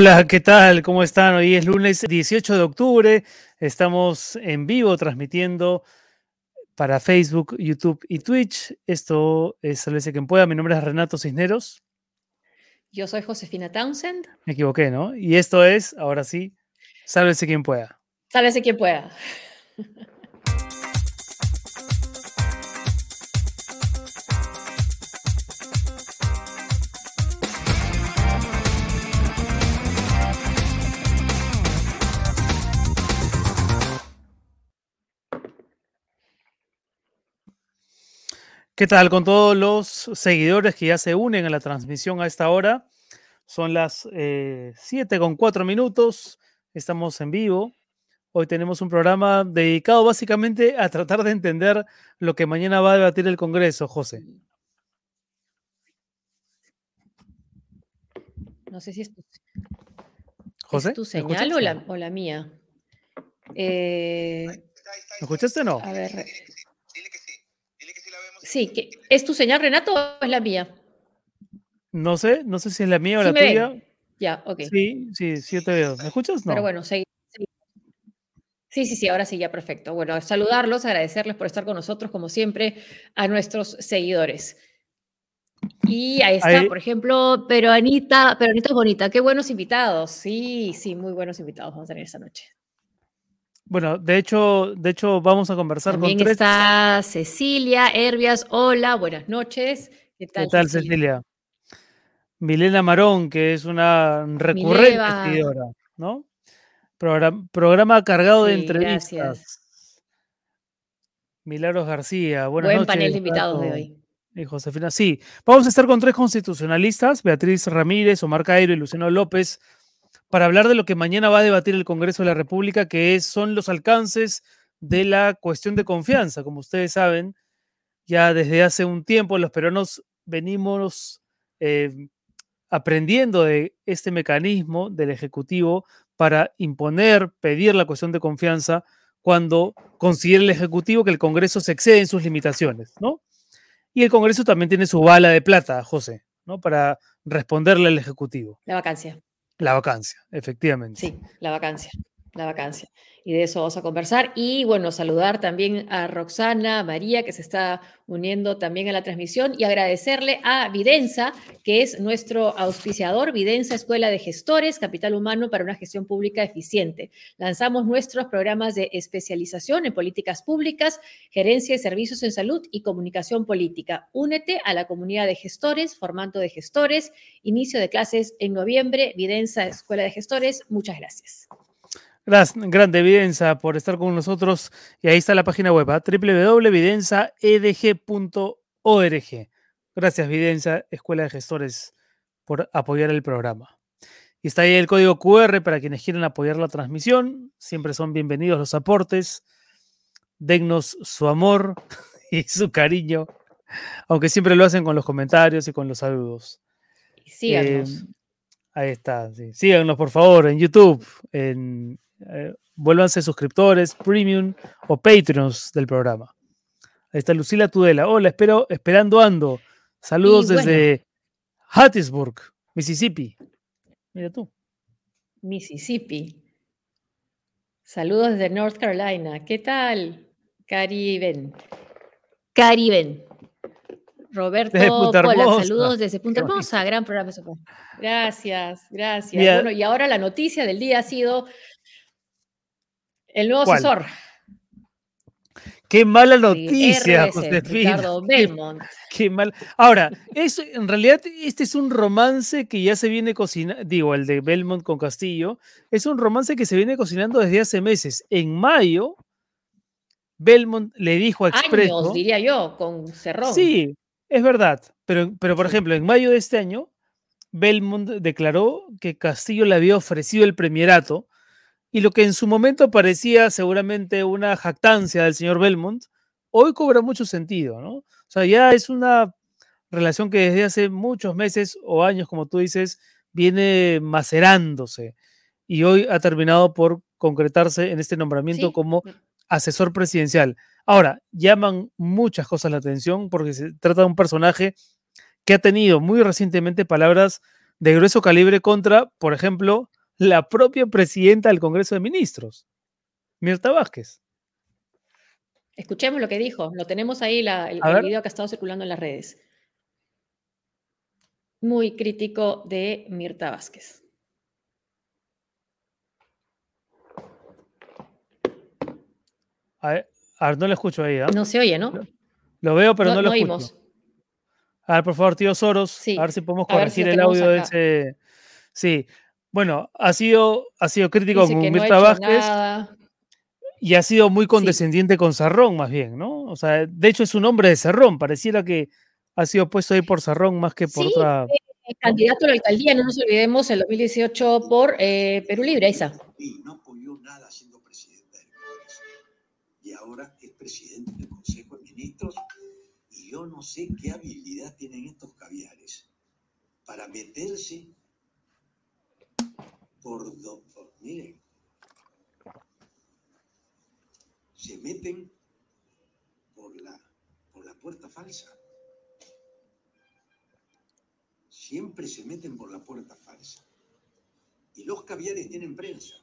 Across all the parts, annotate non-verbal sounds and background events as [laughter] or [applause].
Hola, ¿qué tal? ¿Cómo están? Hoy es lunes 18 de octubre. Estamos en vivo transmitiendo para Facebook, YouTube y Twitch. Esto es Sálvese quien pueda. Mi nombre es Renato Cisneros. Yo soy Josefina Townsend. Me equivoqué, ¿no? Y esto es, ahora sí, Sálvese quien pueda. Sálvese quien pueda. [laughs] ¿Qué tal con todos los seguidores que ya se unen a la transmisión a esta hora? Son las 7 eh, con 4 minutos. Estamos en vivo. Hoy tenemos un programa dedicado básicamente a tratar de entender lo que mañana va a debatir el Congreso, José. No sé si es tu, ¿José? tu señal o la, o la, mía. Eh, ¿Me escuchaste o no? A ver. Sí, ¿es tu señal, Renato, o es la mía? No sé, no sé si es la mía o la tuya. Ya, ok. Sí, sí, sí, yo te veo. ¿Me escuchas? No. Pero bueno, sí, sí, sí, sí, ahora sí, ya perfecto. Bueno, saludarlos, agradecerles por estar con nosotros, como siempre, a nuestros seguidores. Y ahí está, por ejemplo, pero Anita, pero Anita es bonita, qué buenos invitados. Sí, sí, muy buenos invitados vamos a tener esta noche. Bueno, de hecho, de hecho vamos a conversar También con tres. está Cecilia Herbias. Hola, buenas noches. ¿Qué tal, ¿Qué tal Cecilia? Milena Marón, que es una recurrente ¿no? Programa, cargado de entrevistas. Gracias. Milagros García, buenas Buen noches. panel de invitados de hoy. Y Josefina, sí. Vamos a estar con tres constitucionalistas, Beatriz Ramírez, Omar Cairo y Luciano López, para hablar de lo que mañana va a debatir el Congreso de la República, que son los alcances de la cuestión de confianza. Como ustedes saben, ya desde hace un tiempo los peruanos venimos eh, aprendiendo de este mecanismo del Ejecutivo para imponer, pedir la cuestión de confianza cuando considera el Ejecutivo que el Congreso se excede en sus limitaciones, ¿no? Y el Congreso también tiene su bala de plata, José, ¿no? Para responderle al Ejecutivo. La vacancia. La vacancia, efectivamente. Sí, la vacancia, la vacancia y de eso vamos a conversar. Y bueno, saludar también a Roxana, María, que se está uniendo también a la transmisión, y agradecerle a Videnza, que es nuestro auspiciador, Videnza Escuela de Gestores, Capital Humano para una gestión pública eficiente. Lanzamos nuestros programas de especialización en políticas públicas, gerencia de servicios en salud y comunicación política. Únete a la comunidad de gestores, formato de gestores, inicio de clases en noviembre, Videnza Escuela de Gestores. Muchas gracias. Gracias, grande Evidenza por estar con nosotros. Y ahí está la página web, ¿ah? www.evidenzaedg.org. Gracias, Evidenza, Escuela de Gestores, por apoyar el programa. Y está ahí el código QR para quienes quieran apoyar la transmisión. Siempre son bienvenidos los aportes. Dennos su amor [laughs] y su cariño, aunque siempre lo hacen con los comentarios y con los saludos. Síganos. Eh, ahí está, síganos por favor en YouTube, en eh, vuélvanse suscriptores, premium o patrons del programa. Ahí está Lucila Tudela. Hola, espero, esperando ando. Saludos desde Hattiesburg, Mississippi. Mira tú. Mississippi. Saludos desde North Carolina. ¿Qué tal? Cariben. Cariben. Roberto [laughs] Pola, saludos desde Punta Hermosa, gran programa. Gracias, gracias. Bueno, y ahora la noticia del día ha sido el nuevo asesor. Qué mala noticia, Josefina. Belmont. Qué, mal. Ahora, eso, en realidad, este es un romance que ya se viene cocinando, digo, el de Belmont con Castillo, es un romance que se viene cocinando desde hace meses. En mayo, Belmont le dijo a Expreso. Años, diría yo, con Cerrón. Sí, es verdad. Pero, pero por ejemplo, en mayo de este año, Belmont declaró que Castillo le había ofrecido el premierato y lo que en su momento parecía seguramente una jactancia del señor Belmont, hoy cobra mucho sentido, ¿no? O sea, ya es una relación que desde hace muchos meses o años, como tú dices, viene macerándose y hoy ha terminado por concretarse en este nombramiento como asesor presidencial. Ahora, llaman muchas cosas la atención porque se trata de un personaje que ha tenido muy recientemente palabras de grueso calibre contra, por ejemplo, la propia presidenta del Congreso de Ministros, Mirta Vázquez. Escuchemos lo que dijo. Lo tenemos ahí, la, el, video que ha estado circulando en las redes. Muy crítico de Mirta Vázquez. A ver, no le escucho ahí. ¿eh? No se oye, ¿no? Lo veo, pero no, lo escucho. A ver, por favor, tío Soros, a ver si podemos corregir el audio de ese. Sí, bueno, ha sido, ha sido crítico con Mirta Vázquez y ha sido muy condescendiente con Sarrón, más bien, ¿no? O sea, de hecho es un hombre de Sarrón, pareciera que ha sido puesto ahí por Sarrón más que por otra. Eh, candidato a la alcaldía, no nos olvidemos, en 2018 por eh, Perú Libre, Isa. No apoyó nada siendo presidente del Congreso. Y ahora es presidente del Consejo de Ministros. Y yo no sé qué habilidad tienen estos caviares para meterse por, por miren, se meten por la, por la puerta falsa. Siempre se meten por la puerta falsa. Y los caviares tienen prensa.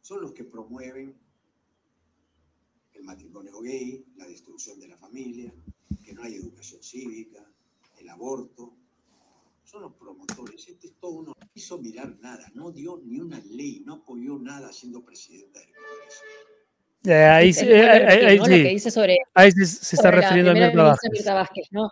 Son los que promueven el matrimonio gay, la destrucción de la familia, que no hay educación cívica, el aborto. Son los promotores. Este es todo uno. No hizo mirar nada, no dio ni una ley, no apoyó nada siendo presidenta del Congreso. Ahí, sí, ahí, se, está refiriendo a Mirta Vázquez. ¿no?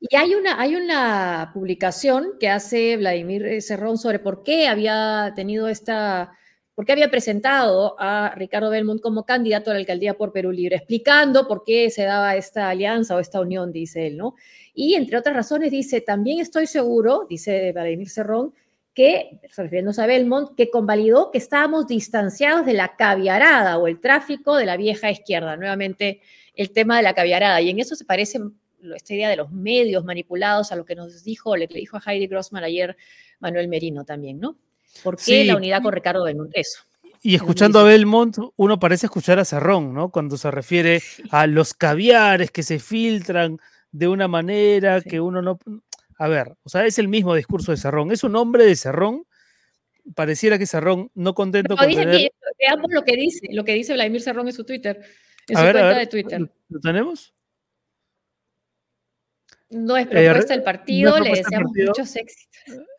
Y hay una, hay una publicación que hace Vladimir Cerrón sobre por qué había tenido esta, por qué había presentado a Ricardo Belmont como candidato a la alcaldía por Perú Libre, explicando por qué se daba esta alianza o esta unión, dice él, ¿no? Y entre otras razones dice, también estoy seguro, dice Vladimir Cerrón, que, refiriéndose a Belmont, que convalidó que estábamos distanciados de la caviarada o el tráfico de la vieja izquierda. Nuevamente, el tema de la caviarada. Y en eso se parece esta idea de los medios manipulados a lo que nos dijo, le dijo a Heidi Grossman ayer Manuel Merino también, ¿no? ¿Por qué la unidad con Ricardo Belmont? Eso. Y escuchando a Belmont, uno parece escuchar a Cerrón, ¿no? Cuando se refiere a los caviares que se filtran de una manera que uno no a ver, o sea, es el mismo discurso de Cerrón. Es un hombre de Cerrón. Pareciera que Cerrón, no contento con tener... veamos lo que dice, lo que dice Vladimir Cerrón en su Twitter, en su cuenta de Twitter. ¿Lo tenemos? No es eh, propuesta del partido, le deseamos muchos éxitos.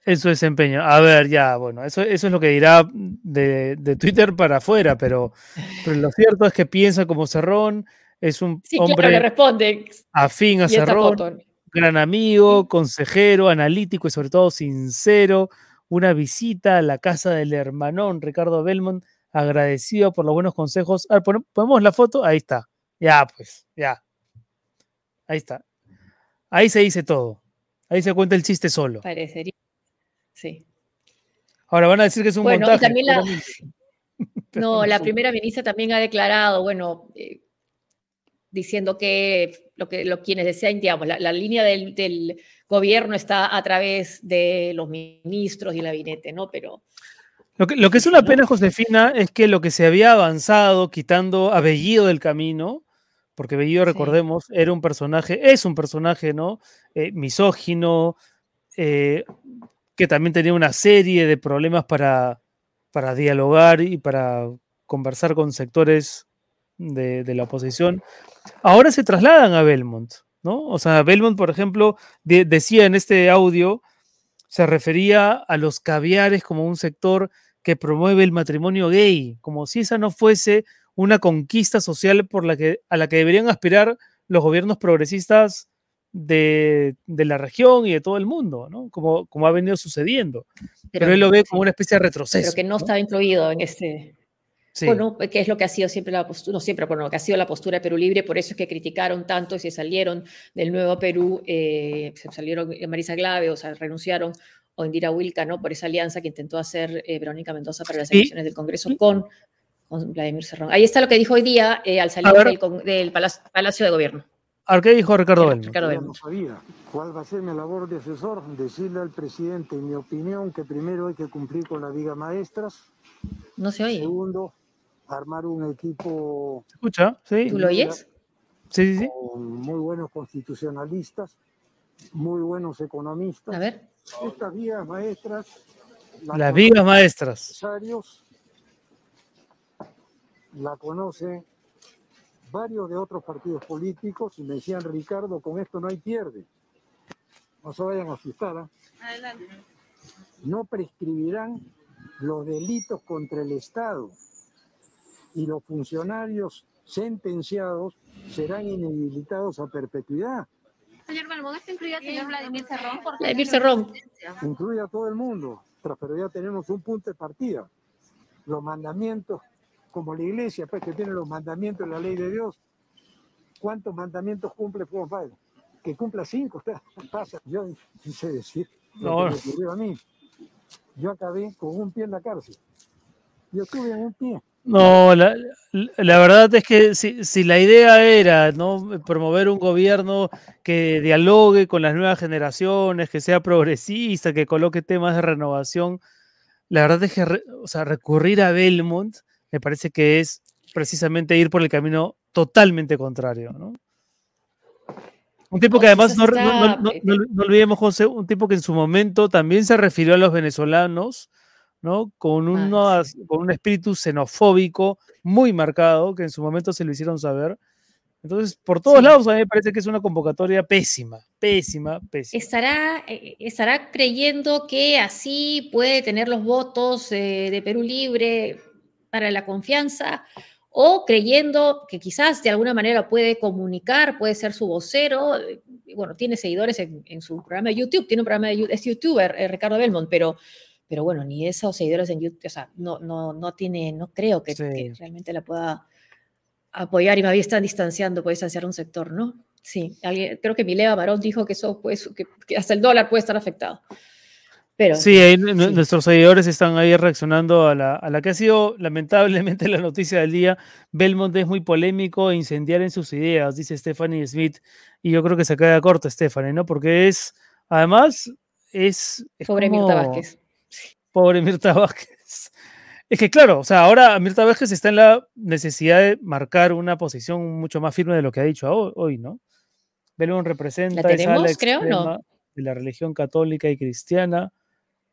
En su desempeño. A ver, ya, bueno, eso, eso es lo que dirá de, Twitter para afuera, pero, pero, lo cierto es que piensa como Cerrón, es un hombre le responde. afín a Cerrón gran amigo, consejero, analítico y sobre todo sincero. Una visita a la casa del hermanón Ricardo Belmont, agradecido por los buenos consejos. A ver, ponemos la foto, ahí está. Ya, pues, ya. Ahí está. Ahí se dice todo. Ahí se cuenta el chiste solo. Parecería. Sí. Ahora van a decir que es un bueno, montaje. también la... [laughs] no, la primera ministra también ha declarado, bueno, eh, diciendo que lo que lo, quienes desean, digamos, la, línea del, gobierno está a través de los ministros y el gabinete, ¿no? Pero... Lo que, lo que es una pena, Josefina, es que lo que se había avanzado quitando a Bellido del camino, porque Bellido, recordemos, era un personaje, es un personaje, ¿no? Eh, misógino, eh, que también tenía una serie de problemas para, para dialogar y para conversar con sectores de, de la oposición ahora se trasladan a Belmont, ¿no? O sea, Belmont, por ejemplo, decía en este audio, se refería a los caviares como un sector que promueve el matrimonio gay, como si esa no fuese una conquista social por la que, a la que deberían aspirar los gobiernos progresistas de, la región y de todo el mundo, ¿no? Como, como ha venido sucediendo. Pero, él lo ve como una especie de retroceso. Pero que no, estaba incluido en este, bueno, que es lo que ha sido siempre la postura, no siempre, bueno, que ha sido la postura de Perú Libre, por eso es que criticaron tanto y se salieron del nuevo Perú, eh, se salieron Marisa Glave, o sea, renunciaron, o Indira Wilca, ¿no? Por esa alianza que intentó hacer eh, Verónica Mendoza para las elecciones del Congreso con, con, Vladimir Cerrón. Ahí está lo que dijo hoy día eh, al salir del, Palacio, de Gobierno. ¿A qué dijo Ricardo Belmont? Ricardo No sabía cuál va a ser mi labor de asesor, decirle al presidente, en mi opinión, que primero hay que cumplir con la Viga Maestras. No se oye. Segundo, armar un equipo. escucha? Sí. ¿Tú lo oyes? Sí, sí, sí. Con muy buenos constitucionalistas muy buenos economistas. A ver. Estas vías maestras. Las vigas maestras. La conocen varios de otros partidos políticos y me decían, Ricardo, con esto no hay pierde. No se vayan a asustar. ¿ah? Adelante. No prescribirán los delitos contra el Estado y los funcionarios sentenciados serán inhabilitados a perpetuidad. Señor ¿esto incluye al señor Vladimir Cerrón? Vladimir Cerrón. Incluye a todo el mundo, pero ya tenemos un punto de partida. Los mandamientos, como la iglesia, pues que tiene los mandamientos de la ley de Dios. ¿Cuántos mandamientos cumple Fuego Que cumpla cinco, usted [laughs] pasa. Yo no sé decir. No. a mí. Yo acabé con un pie en la cárcel. Yo estuve en un pie. No, la, verdad es que si, la idea era ¿no? promover un gobierno que dialogue con las nuevas generaciones, que sea progresista, que coloque temas de renovación, la verdad es que o sea, recurrir a Belmont me parece que es precisamente ir por el camino totalmente contrario. ¿no? Un tipo que además, no, no, olvidemos, José, un tipo que en su momento también se refirió a los venezolanos ¿no? Con, ah, con un espíritu xenofóbico muy marcado, que en su momento se lo hicieron saber. Entonces, por todos lados a mí me parece que es una convocatoria pésima, pésima, pésima. ¿Estará, eh, estará creyendo que así puede tener los votos eh, de Perú Libre para la confianza? ¿O creyendo que quizás de alguna manera puede comunicar, puede ser su vocero? Bueno, tiene seguidores en, su programa de YouTube, tiene un programa de es youtuber, eh, Ricardo Belmont, pero pero bueno, ni esos seguidores en YouTube, o sea, no, no, no tiene, no creo que, realmente la pueda apoyar y más bien están distanciando, puede distanciar un sector, ¿no? Sí, alguien, creo que Mileva Barón dijo que eso pues, que, hasta el dólar puede estar afectado. Pero, sí, nuestros seguidores están ahí reaccionando a la, a la, que ha sido lamentablemente [laughs] la noticia del día. Belmont es muy polémico e incendiar en sus ideas, dice Stephanie Smith. Y yo creo que se queda corta Stephanie, ¿no? Porque es, además, es... es Sobre Mirta Vázquez Pobre Mirta Vázquez. Es que claro, o sea, ahora Mirta Vázquez está en la necesidad de marcar una posición mucho más firme de lo que ha dicho hoy, ¿no? Belón representa ¿La tenemos, creo, no? de la religión católica y cristiana.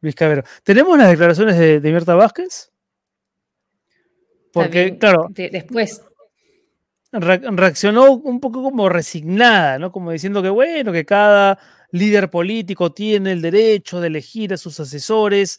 Luis Cabero. ¿Tenemos las declaraciones de, Mirta Vázquez? Porque, claro. después. reaccionó un poco como resignada, ¿no? Como diciendo que, bueno, que cada líder político tiene el derecho de elegir a sus asesores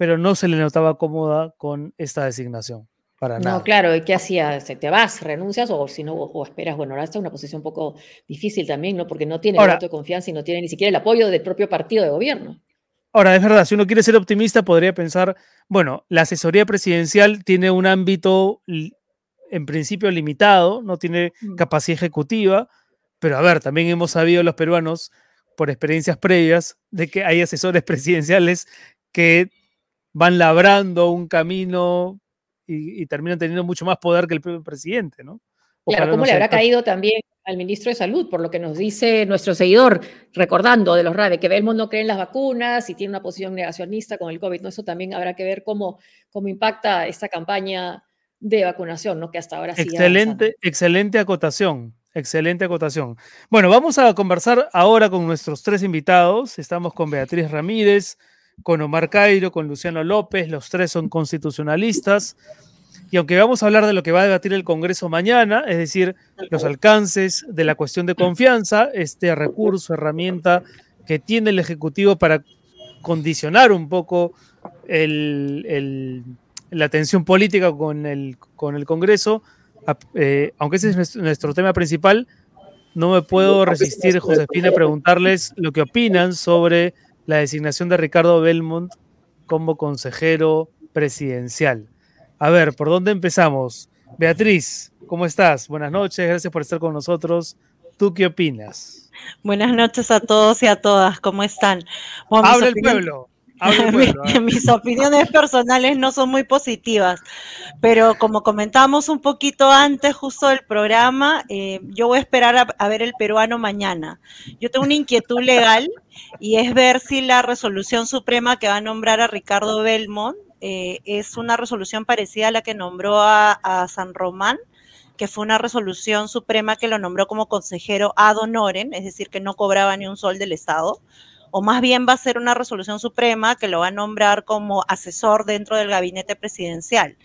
pero no se le notaba cómoda con esta designación. Para no, nada. claro, ¿y qué hacía? ¿Te vas, renuncias o si no, o esperas? Bueno, ahora está en una posición un poco difícil también, ¿no? Porque no tiene el voto de confianza y no tiene ni siquiera el apoyo del propio partido de gobierno. Ahora, es verdad, si uno quiere ser optimista, podría pensar, bueno, la asesoría presidencial tiene un ámbito en principio limitado, no tiene mm. capacidad ejecutiva, pero a ver, también hemos sabido los peruanos, por experiencias previas, de que hay asesores [laughs] presidenciales que van labrando un camino y, terminan teniendo mucho más poder que el propio presidente, ¿no? Claro, ¿cómo le habrá caído también al ministro de Salud, por lo que nos dice nuestro seguidor, recordando de los RAVE, que Belmont no cree en las vacunas y tiene una posición negacionista con el COVID, ¿no? Eso también habrá que ver cómo, cómo impacta esta campaña de vacunación, ¿no? Que hasta ahora sí. Excelente, excelente acotación. Excelente acotación. Bueno, vamos a conversar ahora con nuestros tres invitados. Estamos con Beatriz Ramírez, con Omar Cairo, con Luciano López, los tres son constitucionalistas. Y aunque vamos a hablar de lo que va a debatir el Congreso mañana, es decir, los alcances de la cuestión de confianza, este recurso, herramienta que tiene el Ejecutivo para condicionar un poco la tensión política con el, con el Congreso, eh, aunque ese es nuestro tema principal, no me puedo resistir, Josefina, a preguntarles lo que opinan sobre la designación de Ricardo Belmont como consejero presidencial. A ver, ¿por dónde empezamos? Beatriz, ¿cómo estás? Buenas noches, gracias por estar con nosotros. ¿Tú qué opinas? Buenas noches a todos y a todas, ¿cómo están? Habla el pueblo. [laughs] Mis opiniones personales no son muy positivas, pero como comentamos un poquito antes justo del programa, eh, yo voy a esperar a, ver el peruano mañana. Yo tengo una inquietud legal y es ver si la resolución suprema que va a nombrar a Ricardo Belmont eh, es una resolución parecida a la que nombró a San Román que fue una resolución suprema que lo nombró como consejero ad honorem, es decir, que no cobraba ni un sol del Estado o más bien va a ser una resolución suprema que lo va a nombrar como asesor dentro del gabinete presidencial.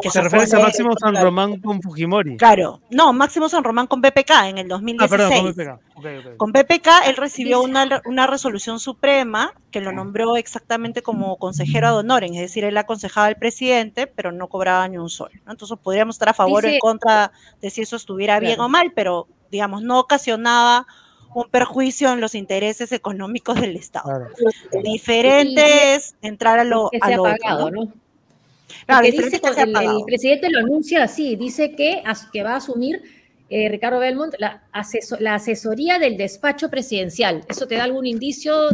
Que se refiere a Máximo San Román con Fujimori. Claro, no, Máximo San Román con BPK en el 2016. Ah, perdón, con BPK. Con BPK él recibió una, una, resolución suprema que lo nombró exactamente como consejero ad honorem, es decir, él aconsejaba al presidente, pero no cobraba ni un sol. Entonces podríamos estar a favor o en contra de si eso estuviera bien o mal, pero digamos, no ocasionaba un perjuicio en los intereses económicos del Estado. Diferente es entrar a lo, que a lo pagado, ¿no? Claro, dice que el, presidente lo anuncia así, dice que, que va a asumir eh, Ricardo Belmont la, la, asesoría del despacho presidencial. ¿Eso te da algún indicio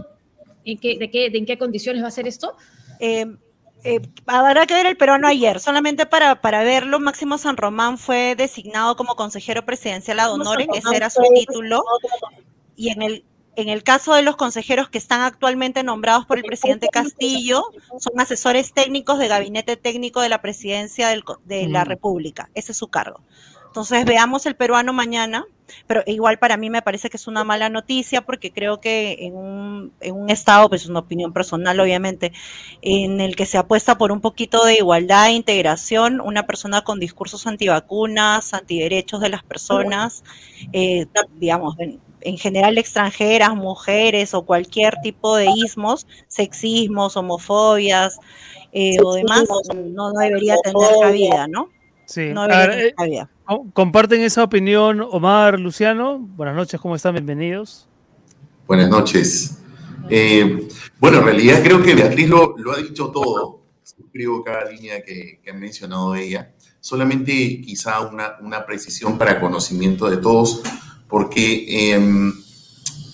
en qué, de, qué, de en qué condiciones va a ser esto? Eh, eh, habrá que ver el peruano ayer, solamente para, para verlo, Máximo San Román fue designado como consejero presidencial ad honorem, ese era su título, y en el, en el caso de los consejeros que están actualmente nombrados por el presidente Castillo, son asesores técnicos de gabinete técnico de la presidencia de la mm. República. Ese es su cargo. Entonces veamos el peruano mañana, pero igual para mí me parece que es una mala noticia porque creo que en un, en un estado, pues es una opinión personal obviamente, en el que se apuesta por un poquito de igualdad e integración, una persona con discursos antivacunas, antiderechos de las personas, eh, digamos, en general extranjeras, mujeres o cualquier tipo de ismos, sexismos, homofobias eh, o demás, no, debería tener cabida, ¿no? Sí, no eh, ¿Comparten esa opinión Omar, Luciano? Buenas noches, ¿cómo están? Bienvenidos. Buenas noches. Eh, bueno, en realidad creo que Beatriz lo, ha dicho todo. Suscribo cada línea que, que ha mencionado ella. Solamente quizá una, una precisión para conocimiento de todos porque em,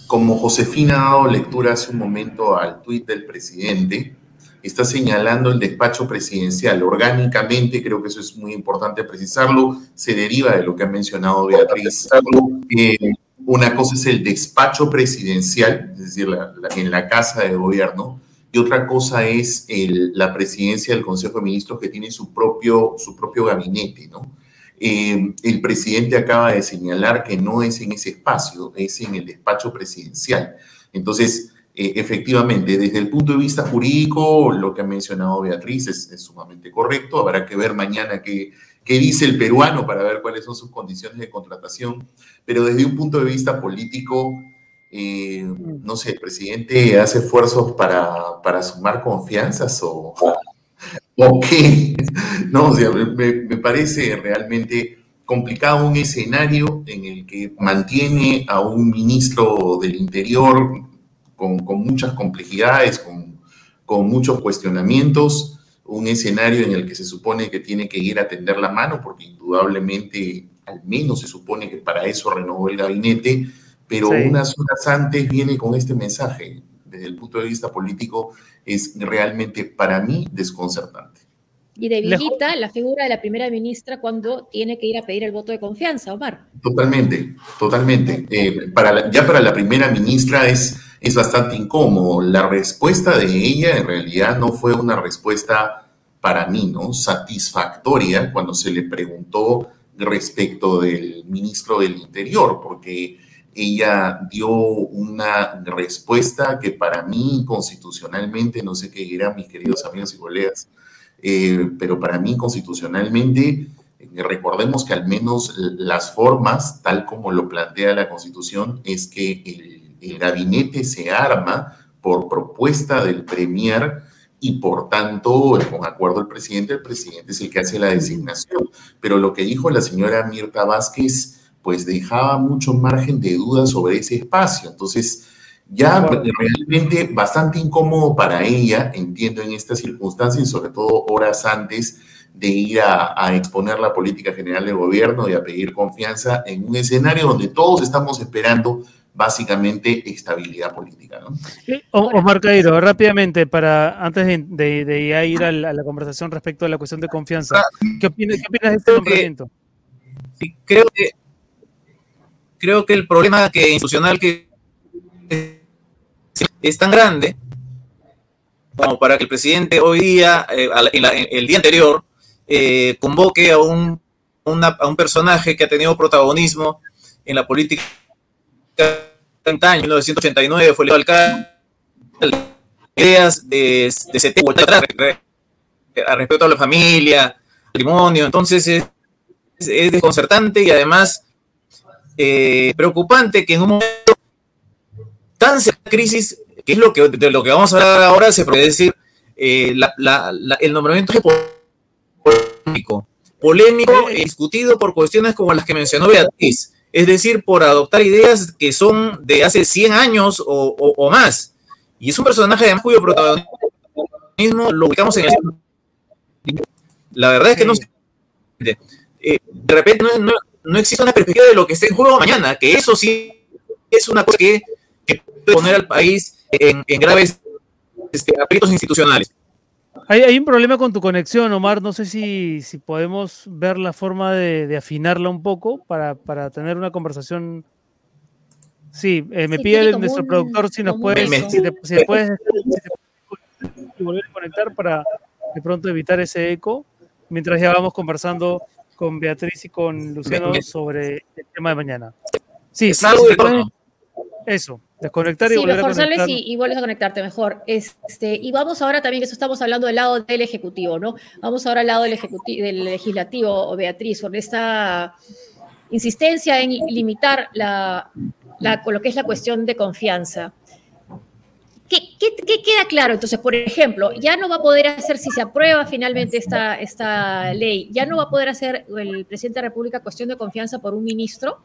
como Josefina ha dado lectura hace un momento al tuit del presidente, está señalando el despacho presidencial. Orgánicamente, creo que eso es muy importante precisarlo, se deriva de lo que ha mencionado Beatriz. Eh, una cosa es el despacho presidencial, es decir, en la casa de gobierno, y otra cosa es la presidencia del Consejo de Ministros que tiene su propio, su propio gabinete, ¿no? Eh, el presidente acaba de señalar que no es en ese espacio, es en el despacho presidencial. Entonces, eh, efectivamente, desde el punto de vista jurídico, lo que ha mencionado Beatriz es, sumamente correcto. Habrá que ver mañana qué, qué, dice el peruano para ver cuáles son sus condiciones de contratación. Pero desde un punto de vista político, eh, no sé, el presidente hace esfuerzos para, para sumar confianzas o [laughs] Ok, no, o sea, me, parece realmente complicado un escenario en el que mantiene a un ministro del Interior con, muchas complejidades, con, con, muchos cuestionamientos, un escenario en el que se supone que tiene que ir a tender la mano, porque indudablemente, al menos se supone que para eso renovó el gabinete, pero unas horas antes viene con este mensaje. Desde el punto de vista político, es realmente para mí desconcertante. Y debilita la figura de la primera ministra cuando tiene que ir a pedir el voto de confianza, Omar. Totalmente, totalmente. Eh, para ya para la primera ministra es, es bastante incómodo. La respuesta de ella en realidad no fue una respuesta para mí, ¿no? Satisfactoria cuando se le preguntó respecto del ministro del Interior, porque ella dio una respuesta que para mí constitucionalmente, no sé qué dirán mis queridos amigos y colegas, eh, pero para mí constitucionalmente, eh, recordemos que al menos las formas, tal como lo plantea la constitución, es que el, el gabinete se arma por propuesta del premier y por tanto, con acuerdo del presidente, el presidente es el que hace la designación. Pero lo que dijo la señora Mirta Vázquez pues dejaba mucho margen de duda sobre ese espacio. Entonces, ya realmente bastante incómodo para ella, entiendo en estas circunstancias, sobre todo horas antes de ir a, exponer la política general del gobierno y a pedir confianza en un escenario donde todos estamos esperando básicamente estabilidad política. ¿no? Omar Cairo, rápidamente, para antes de, ir a la, conversación respecto a la cuestión de confianza, ¿qué opinas, de este nombramiento? Sí, creo que creo que el problema que institucional que es tan grande como para que el presidente hoy día, eh, el día anterior, eh, convoque a un a un personaje que ha tenido protagonismo en la política 30 años, en 1989 fue el alcalde, ideas de, de ese a respecto a la familia, matrimonio, entonces es, es desconcertante y además eh, preocupante que en un momento tan crisis, que es lo que, de lo que vamos a hablar ahora, se puede decir, eh, el nombramiento es polémico, polémico e discutido por cuestiones como las que mencionó Beatriz, es decir, por adoptar ideas que son de hace 100 años o, más. Y es un personaje de cuyo protagonismo lo ubicamos en el... La verdad es que no eh, de repente no, no, existe una perspectiva de lo que esté en juego mañana, que eso sí es una cosa que, puede poner al país en, graves este, aprietos institucionales. Hay, un problema con tu conexión, Omar. No sé si, si podemos ver la forma de, afinarla un poco para, para, tener una conversación. Sí, eh, me pide el, nuestro productor si nos puedes, si, si puedes, volver a conectar para de pronto evitar ese eco, mientras ya vamos conversando con Beatriz y con Luciano sobre el tema de mañana. Sí, sí, eso, desconectar y volver a conectar. Y, y, vuelves a conectarte mejor. Este, y vamos ahora también, eso estamos hablando del lado del Ejecutivo, ¿no? Vamos ahora al lado del, ejecutivo, del Legislativo, Beatriz, con esta insistencia en limitar la, la, lo que es la cuestión de confianza. ¿Qué, qué, queda claro? Entonces, por ejemplo, ya no va a poder hacer, si se aprueba finalmente esta, esta ley, ya no va a poder hacer el presidente de la República cuestión de confianza por un ministro.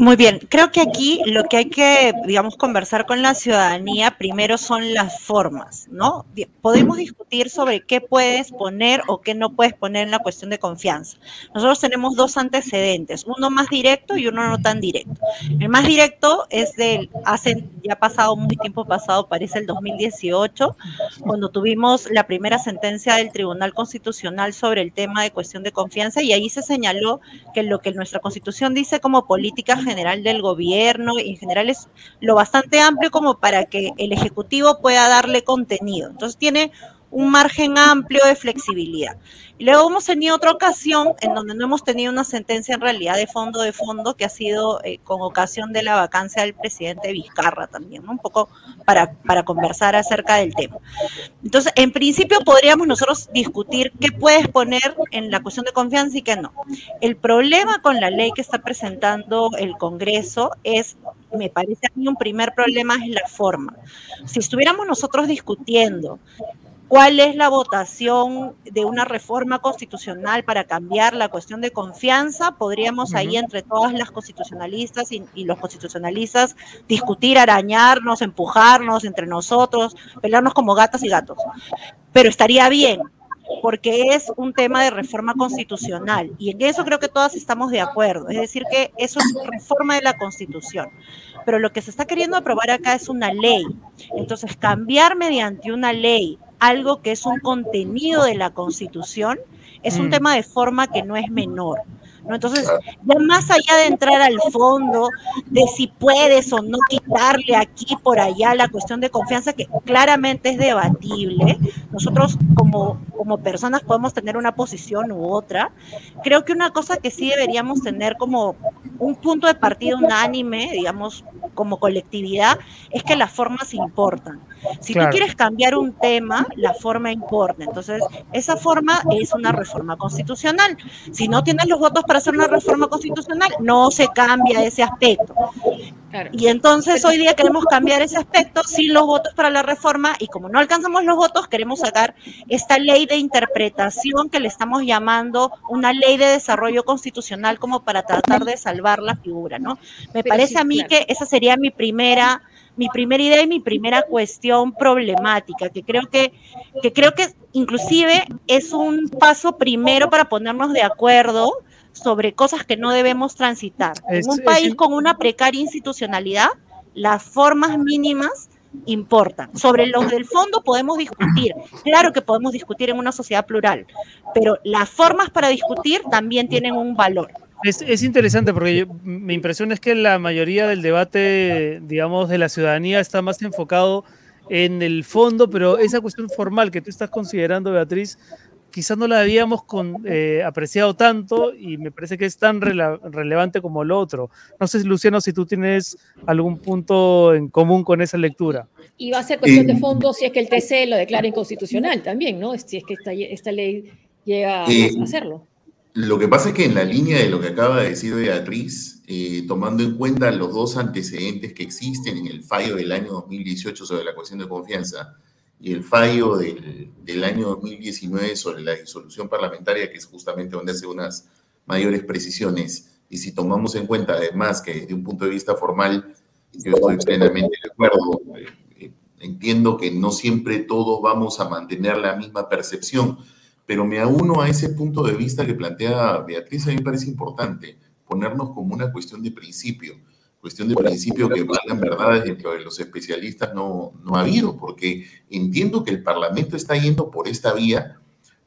Muy bien, creo que aquí lo que hay que, digamos, conversar con la ciudadanía primero son las formas, ¿no? Podemos discutir sobre qué puedes poner o qué no puedes poner en la cuestión de confianza. Nosotros tenemos dos antecedentes, uno más directo y uno no tan directo. El más directo es del, hace ya pasado muy tiempo pasado, parece el 2018, cuando tuvimos la primera sentencia del Tribunal Constitucional sobre el tema de cuestión de confianza y ahí se señaló que lo que nuestra Constitución dice como política general del gobierno y en general es lo bastante amplio como para que el Ejecutivo pueda darle contenido. Entonces tiene un margen amplio de flexibilidad. Y luego hemos tenido otra ocasión en donde no hemos tenido una sentencia en realidad de fondo de fondo que ha sido eh, con ocasión de la vacancia del presidente Vizcarra también, un poco para, para conversar acerca del tema. Entonces, en principio podríamos nosotros discutir qué puedes poner en la cuestión de confianza y qué no. El problema con la ley que está presentando el Congreso es me parece a mí un primer problema es la forma. Si estuviéramos nosotros discutiendo cuál es la votación de una reforma constitucional para cambiar la cuestión de confianza, podríamos ahí entre todas las constitucionalistas y, los constitucionalistas discutir, arañarnos, empujarnos entre nosotros, pelearnos como gatas y gatos. Pero estaría bien, porque es un tema de reforma constitucional y en eso creo que todas estamos de acuerdo, es decir, que eso es reforma de la constitución. Pero lo que se está queriendo aprobar acá es una ley. Entonces, cambiar mediante una ley algo que es un contenido de la Constitución, es un mm. tema de forma que no es menor. ¿no? Entonces, ya más allá de entrar al fondo de si puedes o no quitarle aquí por allá la cuestión de confianza, que claramente es debatible, nosotros como, como personas podemos tener una posición u otra, creo que una cosa que sí deberíamos tener como un punto de partida unánime, digamos, como colectividad, es que las formas importan. Si tú quieres cambiar un tema, la forma importa. Entonces, esa forma es una reforma constitucional. Si no tienes los votos para hacer una reforma constitucional, no se cambia ese aspecto. Y entonces hoy día queremos cambiar ese aspecto sin los votos para la reforma y como no alcanzamos los votos, queremos sacar esta ley de interpretación que le estamos llamando una ley de desarrollo constitucional como para tratar de salvar la figura, ¿no? Me parece a mí que esa sería mi primera mi primera idea y mi primera cuestión problemática, que creo que, que creo que inclusive es un paso primero para ponernos de acuerdo sobre cosas que no debemos transitar. en un país con una precaria institucionalidad, las formas mínimas importan. Sobre los del fondo podemos discutir. Claro que podemos discutir en una sociedad plural, pero las formas para discutir también tienen un valor. Es, interesante porque mi impresión es que la mayoría del debate, digamos, de la ciudadanía está más enfocado en el fondo, pero esa cuestión formal que tú estás considerando, Beatriz, quizás no la habíamos con, eh, apreciado tanto y me parece que es tan relevante como lo otro. No sé, Luciano, si tú tienes algún punto en común con esa lectura. Y va a ser cuestión de fondo si es que el TC lo declara inconstitucional también, ¿no? Si es que esta, esta ley llega a hacerlo. Lo que pasa es que en la línea de lo que acaba de decir Beatriz, eh, tomando en cuenta los dos antecedentes que existen en el fallo del año 2018 sobre la cuestión de confianza, y el fallo del, del, año 2019 sobre la disolución parlamentaria, que es justamente donde hace unas mayores precisiones. Y si tomamos en cuenta además que desde un punto de vista formal, yo estoy plenamente de acuerdo, eh, entiendo que no siempre todos vamos a mantener la misma percepción, pero me auno a ese punto de vista que plantea Beatriz, a mí me parece importante ponernos como una cuestión de principio cuestión de principio que valgan verdades dentro de los especialistas no, no ha habido, porque entiendo que el Parlamento está yendo por esta vía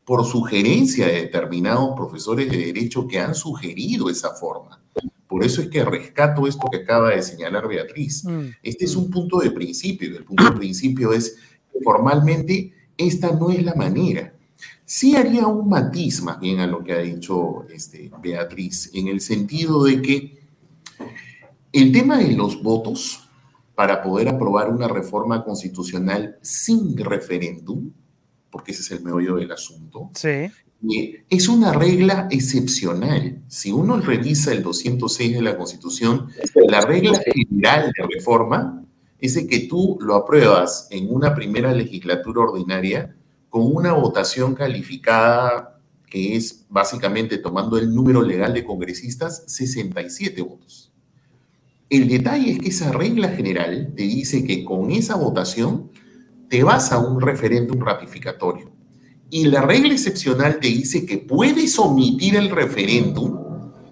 por sugerencia de determinados profesores de derecho que han sugerido esa forma. Por eso es que rescato esto que acaba de señalar Beatriz. Mm, este es mm. un punto de principio. El punto de principio es que formalmente esta no es la manera. Sí haría un matiz más bien a lo que ha dicho este, Beatriz, en el sentido de que el tema de los votos para poder aprobar una reforma constitucional sin referéndum, porque ese es el meollo del asunto, sí. Eh, es una regla excepcional. Si uno revisa el 206 de la Constitución, la regla general de reforma es de que tú lo apruebas en una primera legislatura ordinaria con una votación calificada que es básicamente tomando el número legal de congresistas, 67 votos. El detalle es que esa regla general te dice que con esa votación te vas a un referéndum ratificatorio. Y la regla excepcional te dice que puedes omitir el referéndum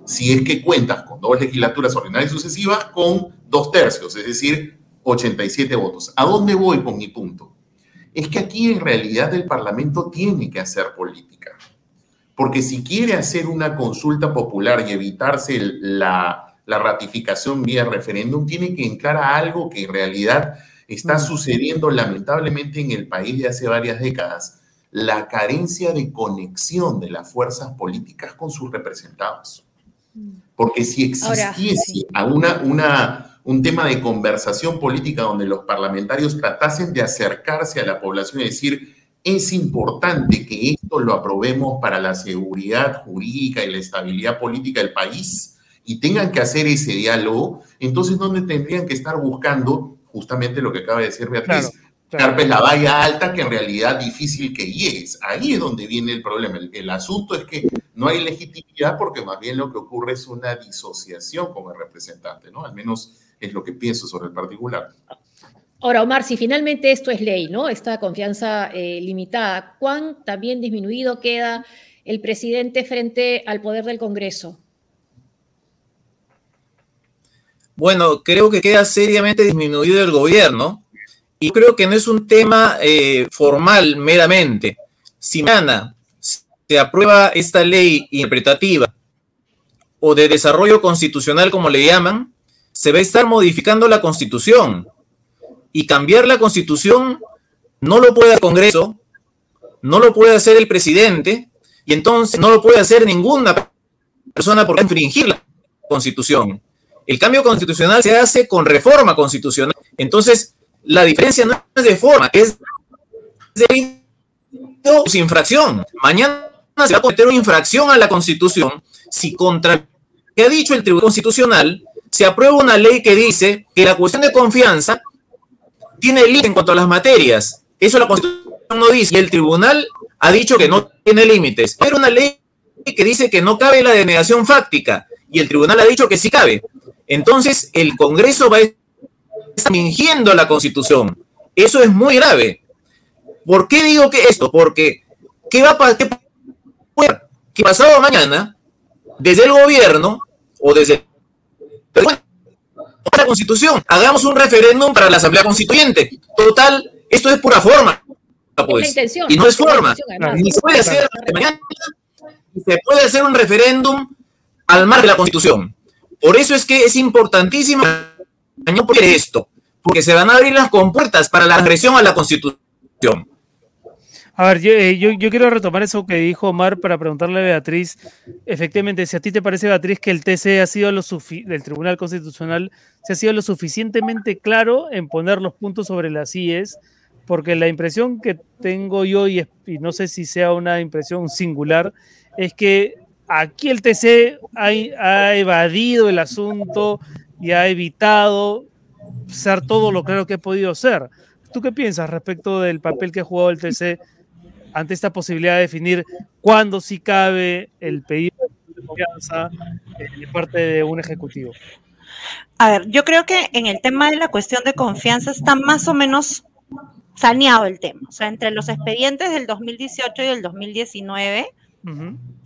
si es que cuentas con dos legislaturas ordinarias sucesivas con dos tercios, es decir, 87 votos. ¿A dónde voy con mi punto? Es que aquí en realidad el Parlamento tiene que hacer política. Porque si quiere hacer una consulta popular y evitarse la la ratificación vía referéndum, tiene que entrar a algo que en realidad está sucediendo lamentablemente en el país de hace varias décadas, la carencia de conexión de las fuerzas políticas con sus representados. Porque si existiese una, una, un tema de conversación política donde los parlamentarios tratasen de acercarse a la población y decir, es importante que esto lo aprobemos para la seguridad jurídica y la estabilidad política del país, y tengan que hacer ese diálogo, entonces ¿dónde tendrían que estar buscando justamente lo que acaba de decir Beatriz? Claro, la valla alta que en realidad difícil que llegues. Ahí es donde viene el problema. El, asunto es que no hay legitimidad porque más bien lo que ocurre es una disociación con el representante, ¿no? Al menos es lo que pienso sobre el particular. Ahora, Omar, si finalmente esto es ley, ¿no? Esta confianza eh, limitada, ¿cuán también disminuido queda el presidente frente al poder del Congreso? Bueno, creo que queda seriamente disminuido el gobierno y creo que no es un tema eh, formal meramente. Si mañana se aprueba esta ley interpretativa o de desarrollo constitucional, como le llaman, se va a estar modificando la constitución. Y cambiar la constitución no lo puede el Congreso, no lo puede hacer el presidente, y entonces no lo puede hacer ninguna persona por infringir la constitución. El cambio constitucional se hace con reforma constitucional. Entonces, la diferencia no es de forma, es de infracción. Mañana se va a cometer una infracción a la Constitución si contra lo que ha dicho el Tribunal Constitucional se aprueba una ley que dice que la cuestión de confianza tiene límite en cuanto a las materias. Eso la Constitución no dice y el Tribunal ha dicho que no tiene límites. Pero una ley que dice que no cabe la denegación fáctica y el Tribunal ha dicho que sí cabe. Entonces, el Congreso va a estar fingiendo la Constitución. Eso es muy grave. ¿Por qué digo que esto? Porque, ¿qué va a pasar? Que pasado mañana, desde el gobierno o desde la Constitución, hagamos un referéndum para la Asamblea Constituyente. Total, esto es pura forma. Pues, y no es forma. Ni se puede hacer mañana, se puede hacer un referéndum al mar de la Constitución. Por eso es que es importantísimo esto, porque se van a abrir las compuertas para la agresión a la Constitución. A ver, eh, yo, yo, quiero retomar eso que dijo Omar para preguntarle a Beatriz. Efectivamente, si a ti te parece, Beatriz, que el TC ha sido lo del Tribunal Constitucional se ha sido lo suficientemente claro en poner los puntos sobre las IES, porque la impresión que tengo yo, y, y no sé si sea una impresión singular, es que aquí el TC ha, evadido el asunto y ha evitado ser todo lo claro que ha podido ser. ¿Tú qué piensas respecto del papel que ha jugado el TC ante esta posibilidad de definir cuándo sí cabe el pedido de confianza de parte de un ejecutivo? A ver, yo creo que en el tema de la cuestión de confianza está más o menos saneado el tema. O sea, entre los expedientes del 2018 y del 2019,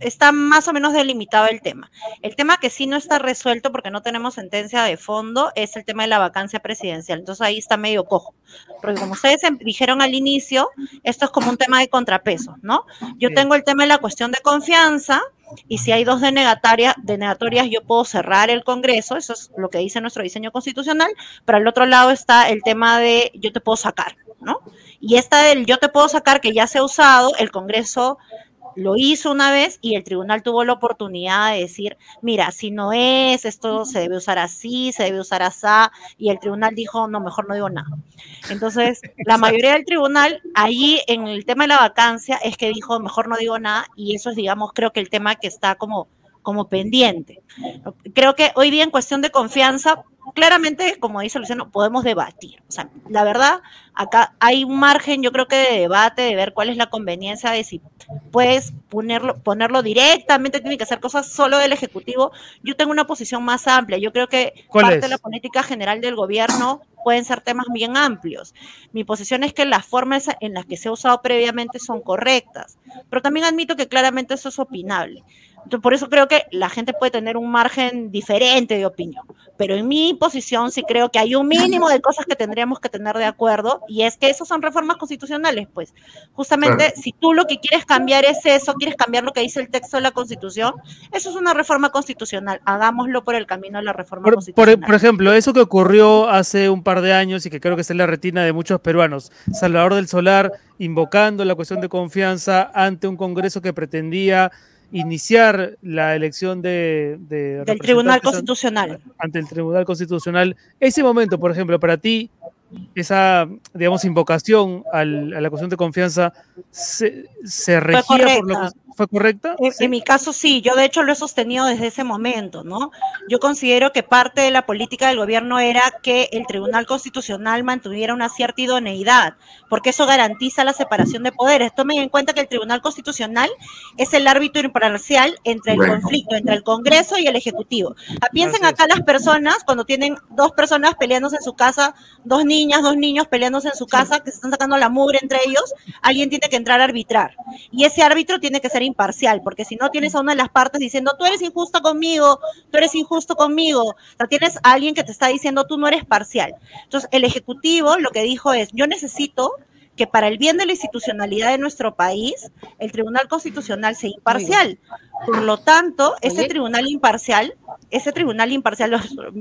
está más o menos delimitado el tema. El tema que sí no está resuelto porque no tenemos sentencia de fondo es el tema de la vacancia presidencial. Entonces ahí está medio cojo. Porque como ustedes em, dijeron al inicio, esto es como un tema de contrapeso, ¿no? Yo tengo el tema de la cuestión de confianza y si hay dos denegatorias, denegatorias yo puedo cerrar el Congreso, eso es lo que dice nuestro diseño constitucional, pero al otro lado está el tema de yo te puedo sacar, ¿no? Y esta del yo te puedo sacar que ya se ha usado, el Congreso lo hizo una vez y el tribunal tuvo la oportunidad de decir, mira, si no es, esto se debe usar así, se debe usar así, y el tribunal dijo, no, mejor no digo nada. Entonces, la mayoría del tribunal, allí en el tema de la vacancia, es que dijo, mejor no digo nada, y eso es, digamos, creo que el tema que está como, como pendiente. Creo que hoy día en cuestión de confianza, claramente, como dice Luciano, podemos debatir. O sea, la verdad, acá hay un margen, yo creo que de debate, de ver cuál es la conveniencia de si puedes ponerlo, ponerlo directamente, tiene que hacer cosas solo del Ejecutivo. Yo tengo una posición más amplia. Yo creo que parte de la política general del gobierno pueden ser temas bien amplios. Mi posición es que las formas en las que se ha usado previamente son correctas, pero también admito que claramente eso es opinable por eso creo que la gente puede tener un margen diferente de opinión, pero en mi posición sí creo que hay un mínimo de cosas que tendríamos que tener de acuerdo y es que esas son reformas constitucionales, pues. Justamente si tú lo que quieres cambiar es eso, quieres cambiar lo que dice el texto de la Constitución, eso es una reforma constitucional, hagámoslo por el camino de la reforma constitucional. Por, ejemplo, eso que ocurrió hace un par de años y que creo que está en la retina de muchos peruanos, Salvador del Solar invocando la cuestión de confianza ante un Congreso que pretendía iniciar la elección de, del Tribunal Constitucional. Ante el Tribunal Constitucional. Ese momento, por ejemplo, para ti, esa, digamos, invocación a la cuestión de confianza se, se regía por lo que ¿Fue correcta? En, mi caso sí, yo de hecho lo he sostenido desde ese momento, ¿no? Yo considero que parte de la política del gobierno era que el Tribunal Constitucional mantuviera una cierta idoneidad, porque eso garantiza la separación de poderes. Tomen en cuenta que el Tribunal Constitucional es el árbitro imparcial entre el conflicto, entre el Congreso y el Ejecutivo. Ah, piensen acá las personas, cuando tienen dos personas peleándose en su casa, dos niñas, dos niños peleándose en su casa, que se están sacando la mugre entre ellos, alguien tiene que entrar a arbitrar. Y ese árbitro tiene que ser imparcial, porque si no tienes a una de las partes diciendo, tú eres injusto conmigo, tú eres injusto conmigo, o sea, tienes a alguien que te está diciendo, tú no eres parcial. Entonces, el Ejecutivo lo que dijo es, yo necesito que para el bien de la institucionalidad de nuestro país, el Tribunal Constitucional sea imparcial. Por lo tanto, ese tribunal imparcial, ese tribunal imparcial, [laughs]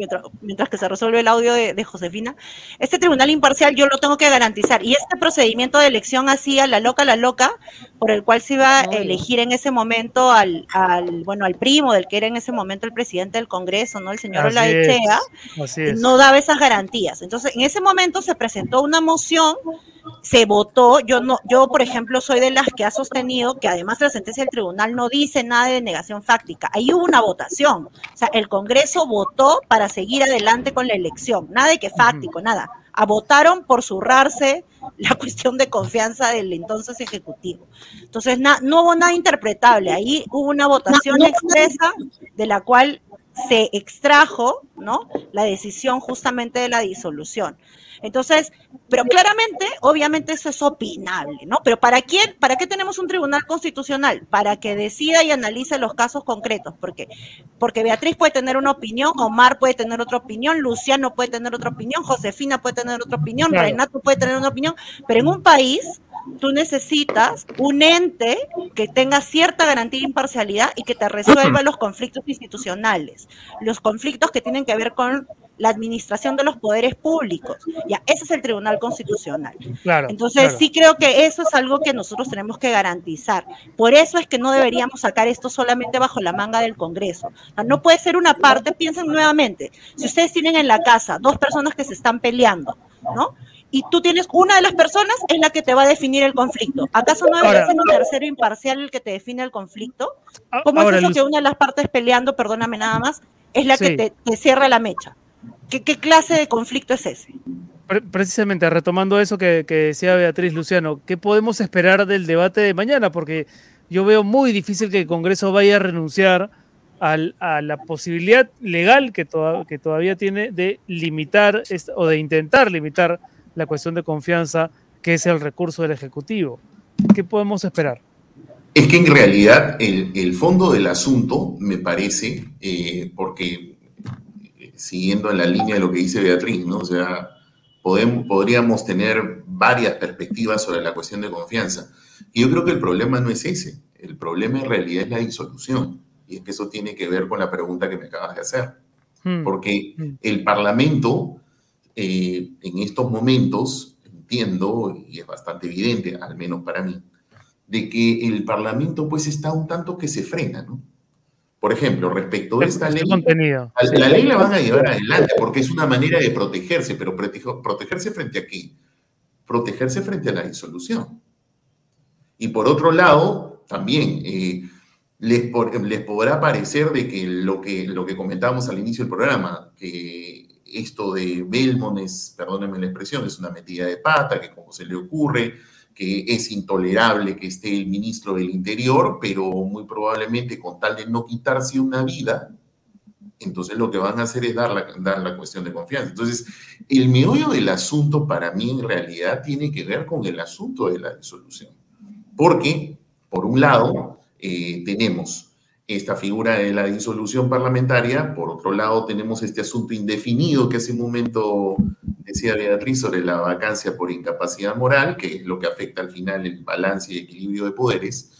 mientras, que se resuelve el audio de, Josefina, este tribunal imparcial yo lo tengo que garantizar. Y este procedimiento de elección así a la loca, la loca, por el cual se iba a elegir en ese momento al, bueno, al primo del que era en ese momento el presidente del Congreso, ¿no? El señor Olaechea, no daba esas garantías. Entonces, en ese momento se presentó una moción se votó, yo no, yo por ejemplo soy de las que ha sostenido que además la sentencia del tribunal no dice nada de negación fáctica. Ahí hubo una votación. O sea, el Congreso votó para seguir adelante con la elección. Nada de que fáctico, nada. A votaron por zurrarse la [laughs] cuestión de confianza del entonces Ejecutivo. Entonces, no hubo nada interpretable. Ahí hubo una votación expresa de la cual se extrajo, ¿no? La decisión justamente de la disolución. Entonces, pero claramente, obviamente eso es opinable, ¿no? Pero ¿para quién, para qué tenemos un tribunal constitucional? Para que decida y analice los casos concretos, porque porque Beatriz puede tener una opinión, Omar puede tener otra opinión, Luciano puede tener otra opinión, Josefina puede tener otra opinión, Renato puede tener una opinión, pero en un país tú necesitas un ente que tenga cierta garantía de imparcialidad y que te resuelva los conflictos institucionales, los conflictos que tienen que ver con la administración de los poderes públicos. Ya, ese es el Tribunal Constitucional. Claro, Entonces, claro. sí creo que eso es algo que nosotros tenemos que garantizar. Por eso es que no deberíamos sacar esto solamente bajo la manga del Congreso. No puede ser una parte, piensen nuevamente, si ustedes tienen en la casa dos personas que se están peleando, ¿no? Y tú tienes una de las personas es la que te va a definir el conflicto. ¿Acaso no debería ser un tercero imparcial el que te define el conflicto? A- ¿Cómo ahora, es eso Luz- que una de las partes peleando, perdóname nada más, es la Sí. que te, te cierra la mecha? ¿Qué, ¿Qué clase de conflicto es ese? Pre- precisamente retomando eso que, que decía Beatriz Luciano, ¿qué podemos esperar del debate de mañana? Porque yo veo muy difícil que el Congreso vaya a renunciar al- a la posibilidad legal que, toda- que todavía tiene de limitar o de intentar limitar la cuestión de confianza, que es el recurso del Ejecutivo. ¿Qué podemos esperar? Es que en realidad el, el fondo del asunto, me parece, eh, porque siguiendo en la línea de lo que dice Beatriz, ¿no? O sea, podemos, podríamos tener varias perspectivas sobre la cuestión de confianza. Y yo creo que el problema no es ese. El problema en realidad es la disolución. Y es que eso tiene que ver con la pregunta que me acabas de hacer. Hmm. Porque Mm. el Parlamento, eh, en estos momentos, entiendo, y es bastante evidente, al menos para mí, de que el Parlamento pues está un tanto que se frena, ¿no? Por ejemplo, respecto a esta Este ley, contenido. la, la ley la van a llevar adelante porque es una manera de protegerse, pero protejo- protegerse frente a qué? Protegerse frente a la disolución. Y por otro lado, también eh, les, por- les podrá parecer de que lo, que lo que comentábamos al inicio del programa, que esto de Belmont es, perdónenme la expresión, es una metida de pata, que como se le ocurre, que es intolerable que esté el ministro del Interior, pero muy probablemente con tal de no quitarse una vida, entonces lo que van a hacer es dar la, dar la cuestión de confianza. Entonces, el meollo del asunto para mí en realidad tiene que ver con el asunto de la disolución. Porque, por un lado, eh, tenemos esta figura de la disolución parlamentaria, por otro lado tenemos este asunto indefinido que hace un momento decía Beatriz sobre la vacancia por incapacidad moral, que es lo que afecta al final el balance y equilibrio de poderes.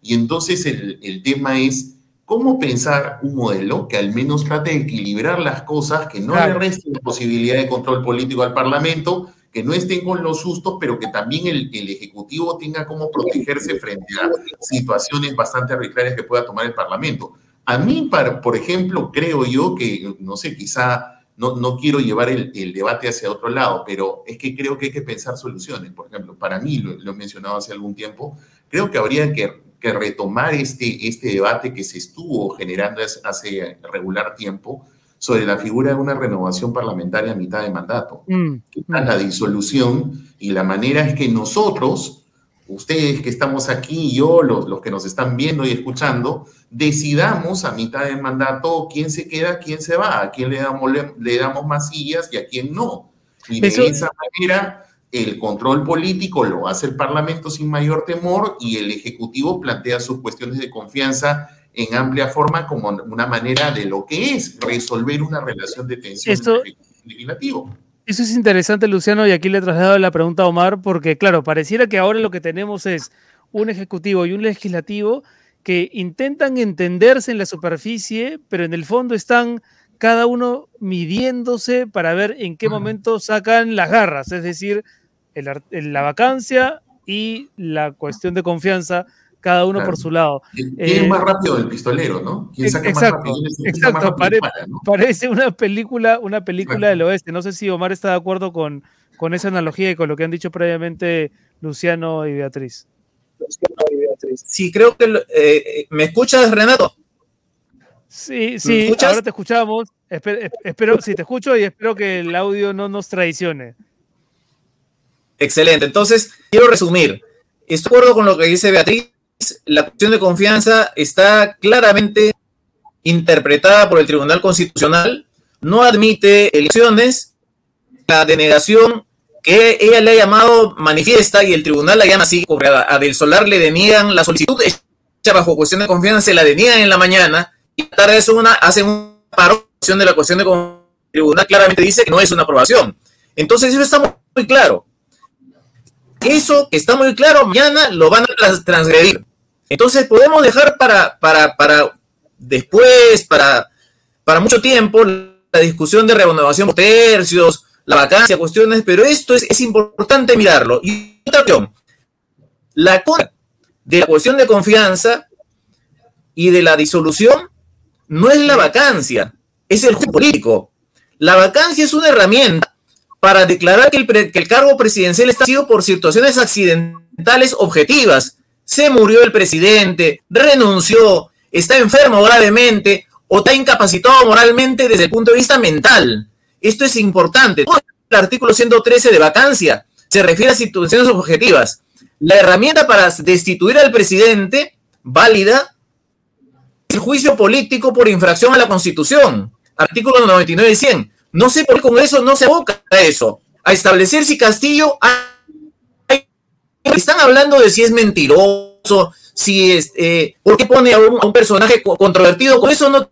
Y entonces el, el tema es cómo pensar un modelo que al menos trate de equilibrar las cosas, que no Claro. le reste la posibilidad de control político al Parlamento, que no estén con los sustos, pero que también el, el Ejecutivo tenga cómo protegerse frente a situaciones bastante arbitrarias que pueda tomar el Parlamento. A mí, para- por ejemplo, creo yo que, no sé, quizá no, no quiero llevar el, el debate hacia otro lado, pero es que creo que hay que pensar soluciones. Por ejemplo, para mí, lo, lo he mencionado hace algún tiempo, creo que habría que, que retomar este, este debate que se estuvo generando hace, regular tiempo sobre la figura de una renovación parlamentaria a mitad de mandato Mm, que está la disolución y la manera es que nosotros, ustedes que estamos aquí yo, los, los que nos están viendo y escuchando, decidamos a mitad del mandato quién se queda, quién se va, a quién le damos, le, le damos más sillas y a quién no. Y de Eso- esa manera el control político lo hace el Parlamento sin mayor temor y el Ejecutivo plantea sus cuestiones de confianza en amplia forma como una manera de lo que es resolver una relación de tensión Esto- Legislativo. Eso es interesante, Luciano, y aquí le he trasladado la pregunta a Omar, porque claro, pareciera que ahora lo que tenemos es un ejecutivo y un legislativo que intentan entenderse en la superficie, pero en el fondo están cada uno midiéndose para ver en qué momento sacan las garras, es decir, el ar- el- la vacancia y la cuestión de confianza, cada uno Claro. por su lado. ¿Quién Eh, es más rápido del pistolero, no? ¿Quién saca más exacto, exacto, más rápido pare- no? Parece una película, una película del oeste. No sé si Omar está de acuerdo con, con esa analogía y con lo que han dicho previamente Luciano y Beatriz. Sí, creo que... lo- eh, eh, ¿Me escuchas, Renato? Sí, sí, ahora te escuchamos. Espe- es- espero, sí, te escucho y espero que el audio no nos traicione. Excelente. Entonces, quiero resumir. Estoy de acuerdo con lo que dice Beatriz. La cuestión de confianza está claramente interpretada por el Tribunal Constitucional. No admite elecciones. La denegación que ella le ha llamado manifiesta y el tribunal la llama así, a, Del Solar le deniegan la solicitud hecha bajo cuestión de confianza, se la deniegan en la mañana y tarde es una, hacen una de la cuestión de confianza. El tribunal claramente dice que no es una aprobación. Entonces, eso está muy claro eso que está muy claro, mañana lo van a trans- transgredir. Entonces podemos dejar para, para, para después, para, para mucho tiempo, la discusión de renovación por tercios, la vacancia, cuestiones, pero esto es, es importante mirarlo. Y otra cuestión, la de la cuestión de confianza y de la disolución no es la vacancia, es el juego político. La vacancia es una herramienta para declarar que el, cargo presidencial está sido por situaciones accidentales objetivas. Se murió el presidente, renunció, está enfermo gravemente o está incapacitado moralmente desde el punto de vista mental. Esto es importante. El artículo 113 de vacancia se refiere a situaciones objetivas. La herramienta para destituir al presidente válida es el juicio político por infracción a la Constitución. Artículo 99 y 100. No sé por qué con eso no se aboca a eso. A establecer si Castillo están hablando de si es mentiroso, si es, eh, por qué pone a un, personaje controvertido. Con eso no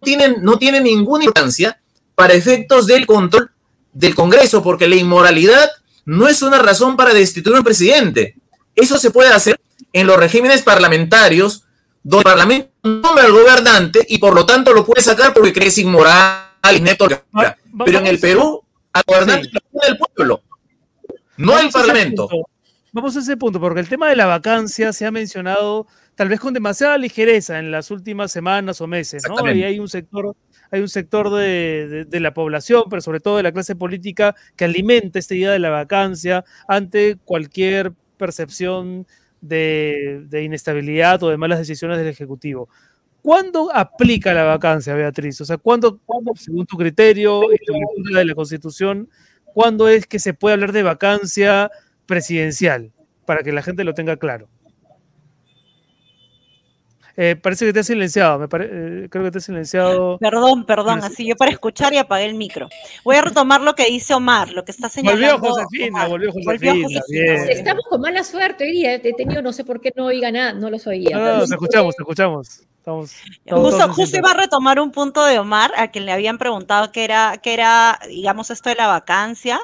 tienen, no tiene ninguna importancia para efectos del control del Congreso, porque la inmoralidad no es una razón para destituir a un presidente. Eso se puede hacer en los regímenes parlamentarios, donde el Parlamento nombra al gobernante y por lo tanto lo puede sacar porque cree es inmoral y. Pero en el Perú, al gobernante lo el pueblo, no el Parlamento. Vamos a ese punto, porque el tema de la vacancia se ha mencionado tal vez con demasiada ligereza en las últimas semanas o meses, ¿no? Y hay un sector hay un sector de, la población, pero sobre todo de la clase política, que alimenta esta idea de la vacancia ante cualquier percepción de, inestabilidad o de malas decisiones del Ejecutivo. ¿Cuándo aplica la vacancia, Beatriz? O sea, ¿cuándo, según tu criterio y tu lectura de la Constitución, cuándo es que se puede hablar de vacancia presidencial? Para que la gente lo tenga claro. Eh, parece que te has silenciado, me eh, creo que te has silenciado. Perdón, perdón, así yo para escuchar y apagué el micro. Voy a retomar lo que dice Omar, lo que está señalando. Volvió Josefina, volvió Josefina. Estamos con mala suerte hoy día, he tenido, no sé por qué no oiga nada, no los oía. No, no, te escuchamos, te escuchamos. Estamos, justo, justo iba a retomar un punto de Omar, a quien le habían preguntado qué era, qué era, digamos, esto de la vacancia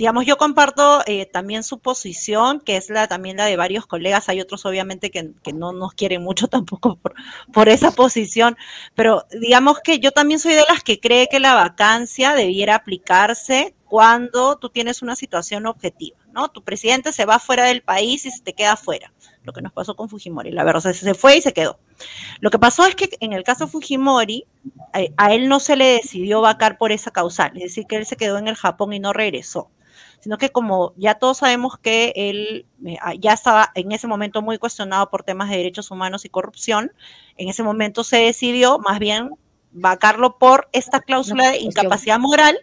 digamos, yo comparto eh, también su posición, que es la también la de varios colegas. Hay otros, obviamente, que, no nos quieren mucho [laughs] tampoco por, por, esa posición, pero digamos que yo también soy de las que cree que la vacancia debiera aplicarse cuando tú tienes una situación objetiva, ¿no? Tu presidente se va fuera del país y se te queda fuera, lo que nos pasó con Fujimori, la verdad, se fue y se quedó. Lo que pasó es que en el caso Fujimori, eh, a él no se le decidió vacar por esa causal, es decir, que él se quedó en el Japón y no regresó sino que como ya todos sabemos que él eh, ah, ya estaba en ese momento muy cuestionado por temas de derechos humanos y corrupción, en ese momento se decidió más bien vacarlo por esta cláusula de incapacidad moral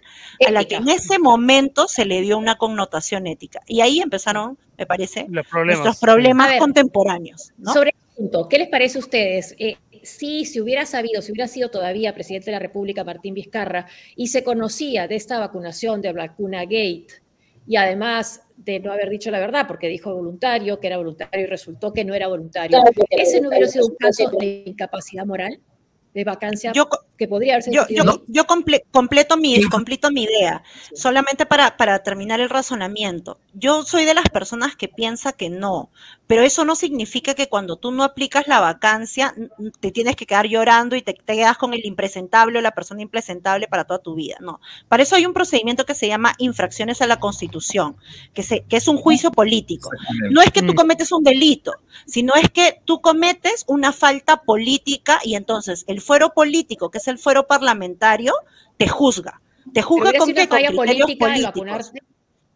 a la que en ese momento se le dio una connotación ética. Y ahí empezaron, me parece, nuestros problemas contemporáneos. Sobre el punto, ¿qué les parece a ustedes? Eh, si se hubiera sabido, si hubiera sido todavía presidente de la República Martín Vizcarra y se conocía de esta vacunación de vacuna Gate, y además de no haber dicho la verdad, porque dijo voluntario, que era voluntario y resultó que no era voluntario. ¿Ese no hubiera sido un caso de incapacidad moral? De vacancia que podría haber sido. Yo, yo, completo, mi, completo mi idea, solamente para, para terminar el razonamiento. Yo soy de las personas que piensa que no, pero eso no significa que cuando tú no aplicas la vacancia te tienes que quedar llorando y te, quedas con el impresentable o la persona impresentable para toda tu vida. No, para eso hay un procedimiento que se llama infracciones a la Constitución, que, se, que es un juicio político. No es que tú mm. cometes un delito, sino es que tú cometes una falta política y entonces el fuero político, que es el fuero parlamentario, te juzga. Te juzga con qué? Con políticos.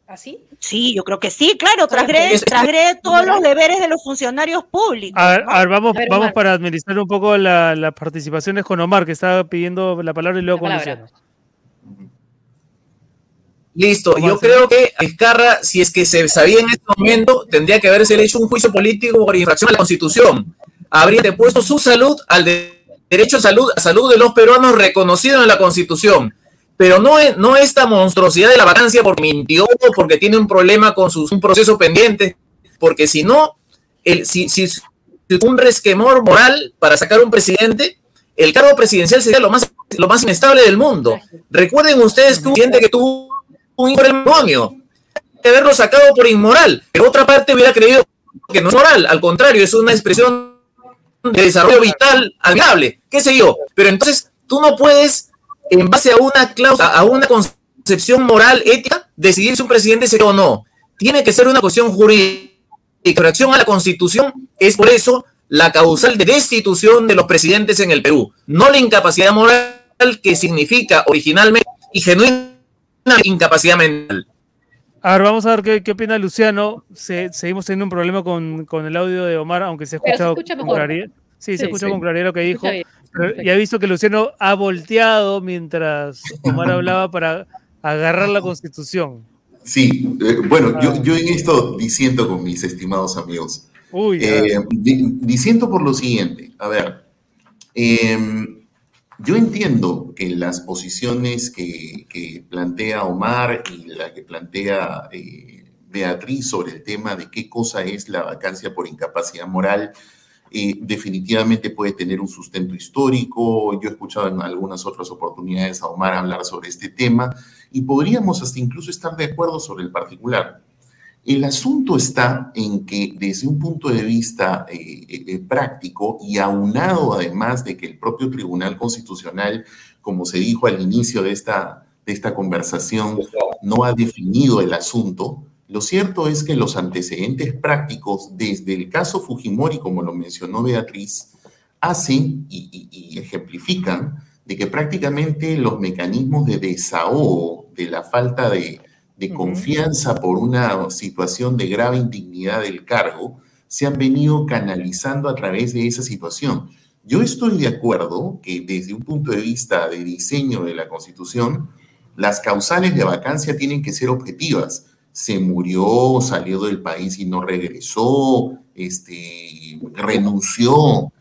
¿Así? Sí, yo creo que sí, claro, trasgrede, todos los deberes de los funcionarios públicos. A ver, vamos, vamos para administrar un poco las participaciones con Omar, que estaba pidiendo la palabra y luego con Luciano. Listo, yo creo que Escarra, si es que se sabía en este momento, tendría que haberse hecho un juicio político por infracción a la Constitución. Habría depuesto su salud al de derecho a salud, a salud de los peruanos reconocido en la Constitución. Pero no, es, no esta monstruosidad de la vacancia porque mintió, porque tiene un problema con su, un proceso pendiente, porque si no, el, si, si, un resquemor moral para sacar un presidente, el cargo presidencial sería lo más, lo más inestable del mundo. Recuerden ustedes que un presidente que tuvo un matrimonio, haberlo sacado por inmoral, pero otra parte hubiera creído que no es moral, al contrario, es una expresión de desarrollo vital admirable, qué sé yo. Pero entonces tú no puedes en base a una cláusula, a una concepción moral, ética, decidir si un presidente se o no. Tiene que ser una cuestión jurídica. Reacción a la Constitución es por eso la causal de destitución de los presidentes en el Perú, no la incapacidad moral que significa originalmente y genuina incapacidad mental. A ver, vamos a ver qué, opina Luciano. seguimos teniendo un problema con, el audio de Omar, aunque se ha escuchado con claridad. Sí, se escucha con claridad lo que dijo. y ha visto que Luciano ha volteado mientras Omar hablaba para agarrar la constitución. Sí, eh, bueno, yo, ah. yo, en esto disiento con mis estimados amigos. Uy, eh, disiento por lo siguiente. A ver, em, yo entiendo que las posiciones que, plantea Omar y la que plantea eh, Beatriz sobre el tema de qué cosa es la vacancia por incapacidad moral, eh, definitivamente puede tener un sustento histórico. Yo he escuchado en algunas otras oportunidades a Omar hablar sobre este tema y podríamos hasta incluso estar de acuerdo sobre el particular. El asunto está en que desde un punto de vista eh, eh, eh, práctico y aunado además de que el propio Tribunal Constitucional, como se dijo al inicio de esta, de esta conversación, no ha definido el asunto, lo cierto es que los antecedentes prácticos desde el caso Fujimori, como lo mencionó Beatriz, hacen y ejemplifican de que prácticamente los mecanismos de desahogo de la falta de de confianza por una situación de grave indignidad del cargo, se han venido canalizando a través de esa situación. Yo estoy de acuerdo que desde un punto de vista de diseño de la Constitución, las causales de vacancia tienen que ser objetivas. Se murió, salió del país y no regresó, este, renunció.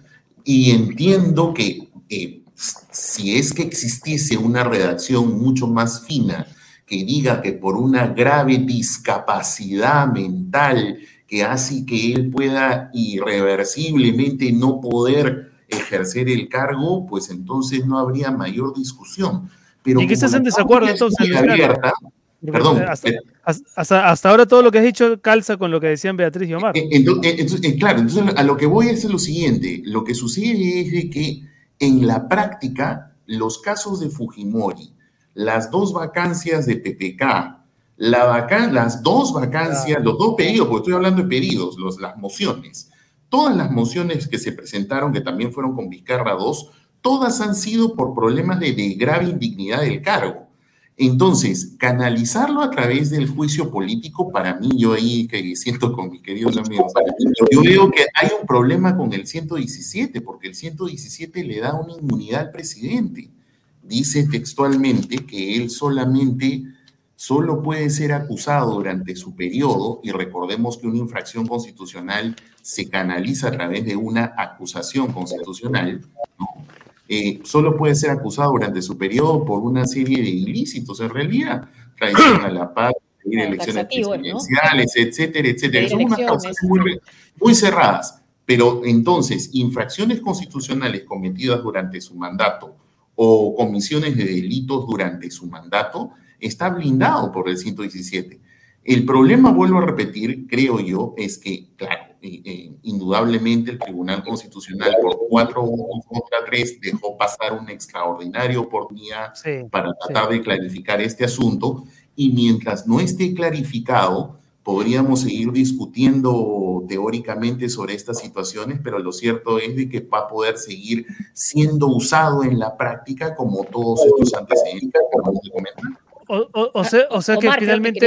Y entiendo que eh, si es que existiese una redacción mucho más fina que diga que por una grave discapacidad mental que hace que él pueda irreversiblemente no poder ejercer el cargo, pues entonces no habría mayor discusión. Pero ¿Y qué estás en desacuerdo entonces? perdón. Hasta, hasta, ahora todo lo que has dicho calza con lo que decían Beatriz y Omar. Entonces, eh, claro, entonces a lo que voy es lo siguiente. Lo que sucede es que en la práctica los casos de Fujimori, las dos vacancias de PPK, la las dos vacancias, los dos pedidos, porque estoy hablando de pedidos, los, las mociones, todas las mociones que se presentaron, que también fueron con Vizcarra 2, todas han sido por problemas de, de grave indignidad del cargo. Entonces, canalizarlo a través del juicio político, para mí, yo ahí que siento con mis queridos amigos, yo veo que hay un problema con el 117, porque el 117 le da una inmunidad al presidente dice textualmente que él solamente solo puede ser acusado durante su periodo, y recordemos que una infracción constitucional se canaliza a través de una acusación constitucional, eh, solo puede ser acusado durante su periodo por una serie de ilícitos, en realidad, traición a la paz, elecciones presidenciales, etcétera, etcétera. Son unas causas muy, muy cerradas, pero entonces, infracciones constitucionales cometidas durante su mandato, o comisiones de delitos durante su mandato, está blindado por el 117. El problema, vuelvo a repetir, creo yo, es que, claro, eh, eh, indudablemente el Tribunal Constitucional por cuatro contra tres dejó pasar una extraordinaria oportunidad para tratar de clarificar este asunto y mientras no esté clarificado, podríamos seguir discutiendo teóricamente sobre estas situaciones, pero lo cierto es de que va a poder seguir siendo usado en la práctica como todos estos antecedentes O, o, sea, o sea que finalmente...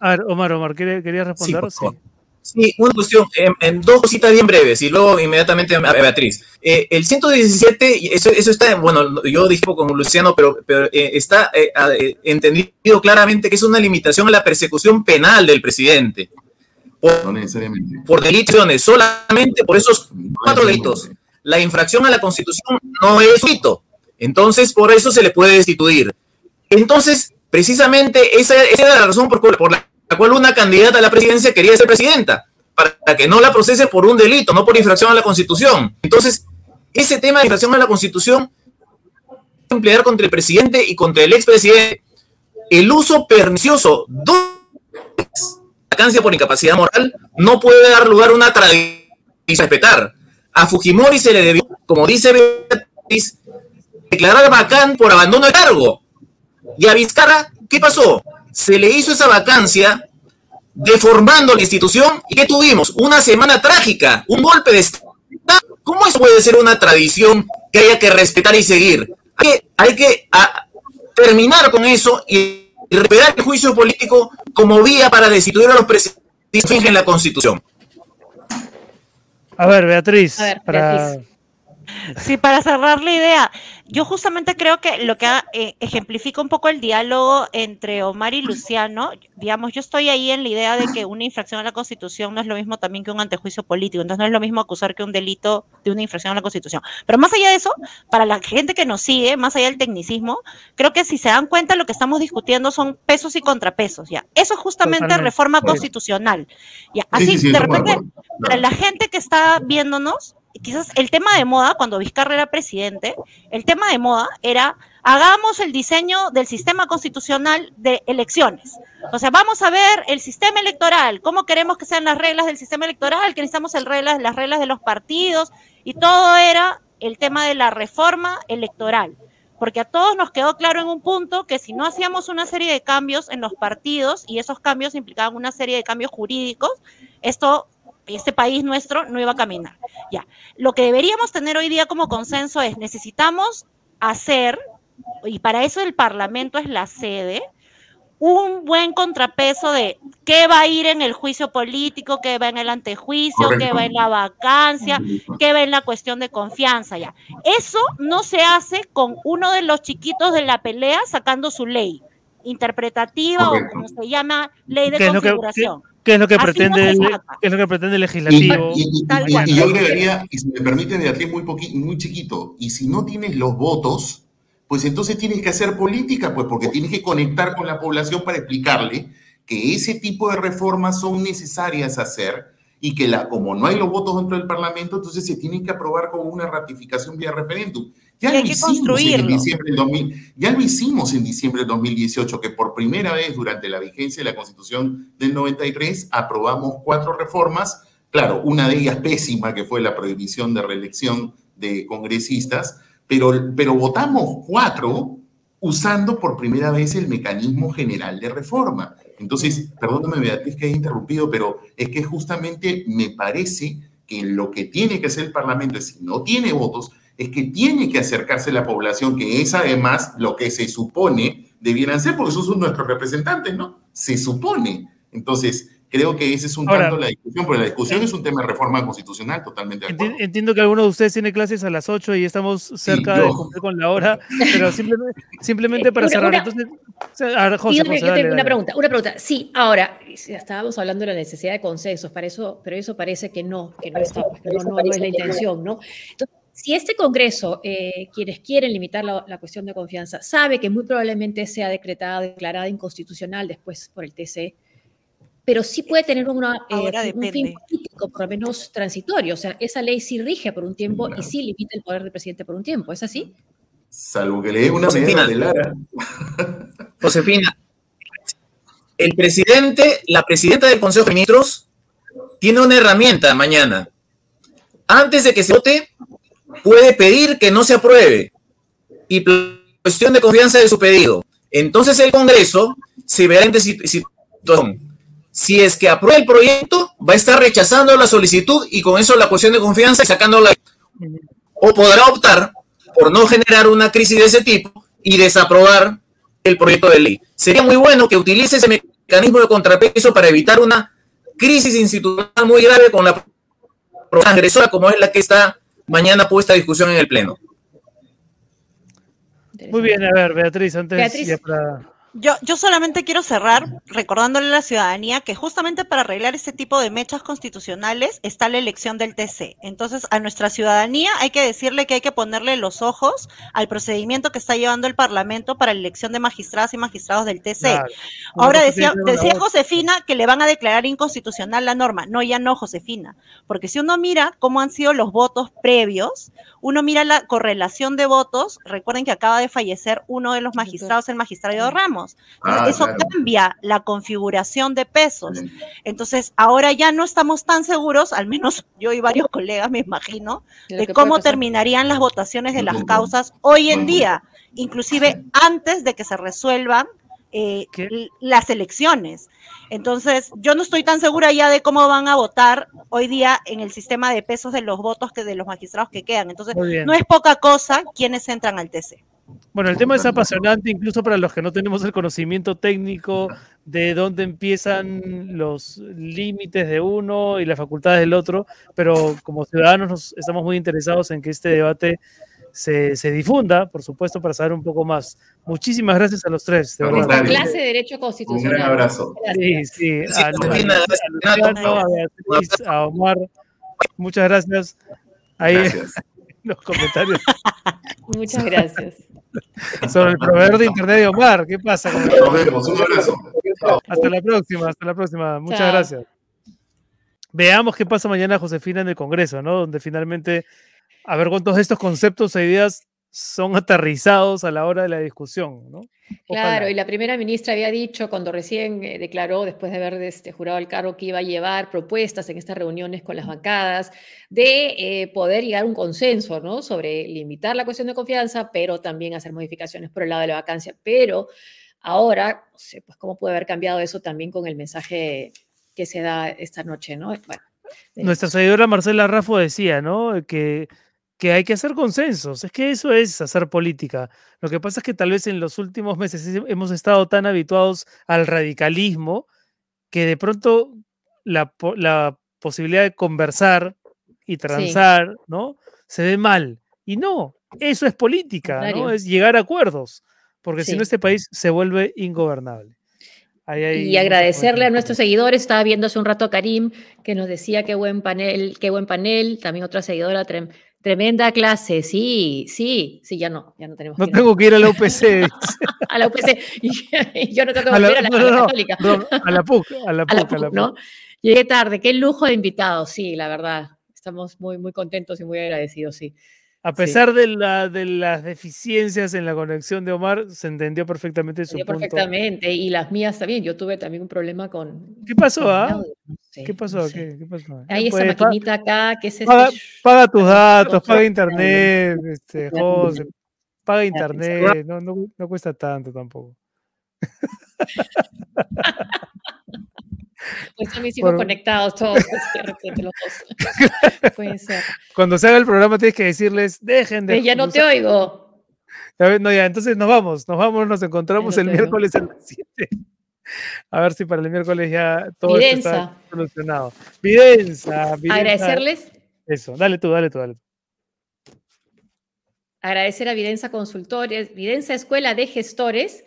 A ver, Omar, Omar, ¿quería, responder? Sí, Sí, una cuestión, en, dos cositas bien breves y luego inmediatamente a Beatriz. Eh, el 117, eso, eso está, bueno, yo dije con Luciano, pero, pero eh, está eh, entendido claramente que es una limitación a la persecución penal del presidente. Por, no necesariamente. Por delitos, solamente por esos cuatro delitos. La infracción a la Constitución no es delito. Entonces, por eso se le puede destituir. Entonces, precisamente esa, esa era la razón por, por la la cual una candidata a la presidencia quería ser presidenta, para que no la procese por un delito, no por infracción a la Constitución. Entonces, ese tema de infracción a la Constitución emplear contra el presidente y contra el expresidente. El uso pernicioso de vacancia por incapacidad moral no puede dar lugar a una tradición respetar. A Fujimori se le debió, como dice Beatriz, declarar vacán por abandono de cargo. Y a Vizcarra, ¿qué pasó? Se le hizo esa vacancia deformando la institución y ¿qué tuvimos? Una semana trágica, un golpe de Estado. ¿Cómo eso puede ser una tradición que haya que respetar y seguir? Hay que, hay que a, terminar con eso y recuperar el juicio político como vía para destituir a los presidentes en la Constitución. A ver, Beatriz. A ver, para... Sí, para cerrar la idea, yo justamente creo que lo que eh, ejemplifica un poco el diálogo entre Omar y Luciano, digamos, yo estoy ahí en la idea de que una infracción a la Constitución no es lo mismo también que un antejuicio político, entonces no es lo mismo acusar que un delito de una infracción a la Constitución. Pero más allá de eso, para la gente que nos sigue, más allá del tecnicismo, creo que si se dan cuenta lo que estamos discutiendo son pesos y contrapesos, ¿ya? Eso es justamente Totalmente. reforma constitucional. ¿ya? Sí, Así, sí, sí, de repente, para la gente que está viéndonos, quizás el tema de moda, cuando Vizcarra era presidente, el tema de moda era hagamos el diseño del sistema constitucional de elecciones. O sea, vamos a ver el sistema electoral, cómo queremos que sean las reglas del sistema electoral, que necesitamos las reglas de los partidos, y todo era el tema de la reforma electoral. Porque a todos nos quedó claro en un punto que si no hacíamos una serie de cambios en los partidos, y esos cambios implicaban una serie de cambios jurídicos, esto este país nuestro no iba a caminar. Ya. Lo que deberíamos tener hoy día como consenso es necesitamos hacer, y para eso el Parlamento es la sede, un buen contrapeso de qué va a ir en el juicio político, qué va en el antejuicio, qué va en la vacancia, qué va en la cuestión de confianza ya. Eso no se hace con uno de los chiquitos de la pelea sacando su ley interpretativa Correcto. o como se llama ley de ¿Qué es lo que- configuración. ¿Qué es lo que Así pretende qué es lo que pretende el Y, legislativo? y- y- Tal y- cual. y yo agregaría, y si me permite, Beatriz, muy, poqui- muy chiquito, y si no tienes los votos, pues entonces tienes que hacer política, pues porque tienes que conectar con la población para explicarle que ese tipo de reformas son necesarias hacer y que la, como no hay los votos dentro del Parlamento, entonces se tienen que aprobar con una ratificación vía referéndum. Ya lo hicimos en diciembre del 2000, ya lo hicimos en diciembre del 2018, que por primera vez durante la vigencia de la Constitución del 93 aprobamos cuatro reformas, claro, una de ellas pésima, que fue la prohibición de reelección de congresistas, pero, pero votamos cuatro usando por primera vez el mecanismo general de reforma. Entonces, perdóname Beatriz que haya interrumpido, pero es que justamente me parece que lo que tiene que hacer el Parlamento es, si no tiene votos, es que tiene que acercarse la población, que es además lo que se supone debieran ser, porque esos son nuestros representantes, ¿no? Se supone. Entonces, creo que ese es un Ahora- tanto la discusión, porque la discusión es un tema de reforma constitucional, totalmente de Enti- acuerdo. Entiendo que alguno de ustedes tiene clases a las 8 y estamos cerca de cumplir con la hora, pero simplemente, simplemente para Una- cerrar. una- Entonces, José, Y yo, José, yo dale, tengo una dale. pregunta, una pregunta. Sí, ahora, estábamos hablando de la necesidad de consensos, para eso, pero eso parece que no, que no, está, que no, no- no es la intención, ¿no? Entonces, si este Congreso, eh, quienes quieren limitar la, la cuestión de confianza, sabe que muy probablemente sea decretada, declarada inconstitucional después por el TC, pero sí puede tener una, eh, un fin político, por lo menos transitorio. O sea, esa ley sí rige por un tiempo Claro. y sí limita el poder del presidente por un tiempo. ¿Es así? Salvo que le dé una Josefina. de Lara. Josefina, el presidente, la presidenta del Consejo de Ministros, tiene una herramienta mañana. Antes de que se vote, puede pedir que no se apruebe y cuestión de confianza de su pedido. Entonces el Congreso se verá en situ- situación. Si es que aprueba el proyecto, va a estar rechazando la solicitud y con eso la cuestión de confianza y sacándola. O podrá optar por no generar una crisis de ese tipo y desaprobar el proyecto de ley. Sería muy bueno que utilice ese mecanismo de contrapeso para evitar una crisis institucional muy grave con la transgresora como es la que está mañana puesta a discusión en el Pleno. Muy bien, a ver, Beatriz, antes Beatriz. ya para- Yo, yo solamente quiero cerrar recordándole a la ciudadanía que justamente para arreglar este tipo de mechas constitucionales está la elección del TC. Entonces, a nuestra ciudadanía hay que decirle que hay que ponerle los ojos al procedimiento que está llevando el Parlamento para la elección de magistradas y magistrados del TC. Claro. Ahora decía, decía. Josefina que le van a declarar inconstitucional la norma. No, ya no, Josefina. Porque si uno mira cómo han sido los votos previos, uno mira la correlación de votos. Recuerden que acaba de fallecer uno de los magistrados, el magistrado Ramos. Tenemos. Ah, eso claro. cambia la configuración de pesos. Sí. Entonces, ahora ya no estamos tan seguros, al menos yo y varios [laughs] colegas me imagino, De cómo terminarían las votaciones de las causas hoy en día, inclusive antes de que se resuelvan eh, las elecciones. Entonces, yo no estoy tan segura ya de cómo van a votar hoy día en el sistema de pesos de los votos que de los magistrados que quedan. Entonces, no es poca cosa quienes entran al TC. Bueno, el tema es apasionante incluso para los que no tenemos el conocimiento técnico de dónde empiezan los límites de uno y las facultades del otro, pero como ciudadanos nos estamos muy interesados en que este debate se, se difunda, por supuesto, para saber un poco más. Muchísimas gracias a los tres, de verdad. Clase de Derecho Un Constitucional. gran abrazo. Sí, sí. Luciano, Beatriz, a Omar, muchas gracias. Ahí Gracias. [laughs] los comentarios Muchas gracias. Sobre el proveedor de internet de Omar. ¿Qué pasa? con el- Nos vemos. Un abrazo. Hasta la próxima, hasta la próxima. Muchas Chao. gracias. Veamos qué pasa mañana, Josefina, en el Congreso, ¿no? Donde finalmente, a ver cuántos de estos conceptos e ideas son aterrizados a la hora de la discusión, ¿no? Claro, y la primera ministra había dicho cuando recién eh, declaró, después de haber este, jurado el cargo, que iba a llevar propuestas en estas reuniones con las bancadas de eh, poder llegar a un consenso, ¿no? Sobre limitar la cuestión de confianza, pero también hacer modificaciones por el lado de la vacancia. Pero ahora, no sé, pues cómo puede haber cambiado eso también con el mensaje que se da esta noche, ¿no? Bueno, de- Nuestra seguidora Marcela Raffo decía, ¿no? Que, que hay que hacer consensos. Es que eso es hacer política. Lo que pasa es que tal vez en los últimos meses he- hemos estado tan habituados al radicalismo que de pronto la, la posibilidad de conversar y transar, ¿no? Se ve mal. Y no, eso es política, ¿no? Es llegar a acuerdos. Porque si no, este país se vuelve ingobernable. Ahí Y agradecerle a nuestros seguidores, estaba viendo hace un rato a Karim, que nos decía qué buen panel, qué buen panel, también otra seguidora, trem- tremenda clase, sí, sí, sí, ya no, ya no tenemos No que ir tengo que ir a la [laughs] UPC. a la UPC, [laughs] y, yo no tengo que volver a la, no, a la no, no, católica, no, a la PUC, a la [laughs] a la PUC, a la PUC, ¿no? PUC. Llegué tarde, qué lujo de invitados, sí, la verdad, estamos muy, muy contentos y muy agradecidos, sí. A Sí. pesar de, la, de las deficiencias en la conexión de Omar, se entendió perfectamente su punto. perfectamente, y las mías también, yo tuve también un problema con... ¿Qué pasó, con ah? audio, no sé, ¿Qué no pasó? sé. ¿Qué, qué pasó? Hay esa pues, maquinita acá, que es este... paga, [laughs] paga tus [laughs] datos, paga internet, este, José, paga internet, no, no, no cuesta tanto tampoco. [laughs] Pues también sigo Por- conectados todos. [laughs] [laughs] Puede ser. Cuando se haga el programa tienes que decirles, dejen de... Eh, ya no te oigo. No, ya, entonces nos vamos, nos vamos, nos encontramos el miércoles a las 7. A ver si para el miércoles ya todo esto está solucionado. Videnza, Videnza. Agradecerles, Eso, dale tú, dale tú, dale tú. agradecer a Videnza Consultores, Videnza Escuela de Gestores,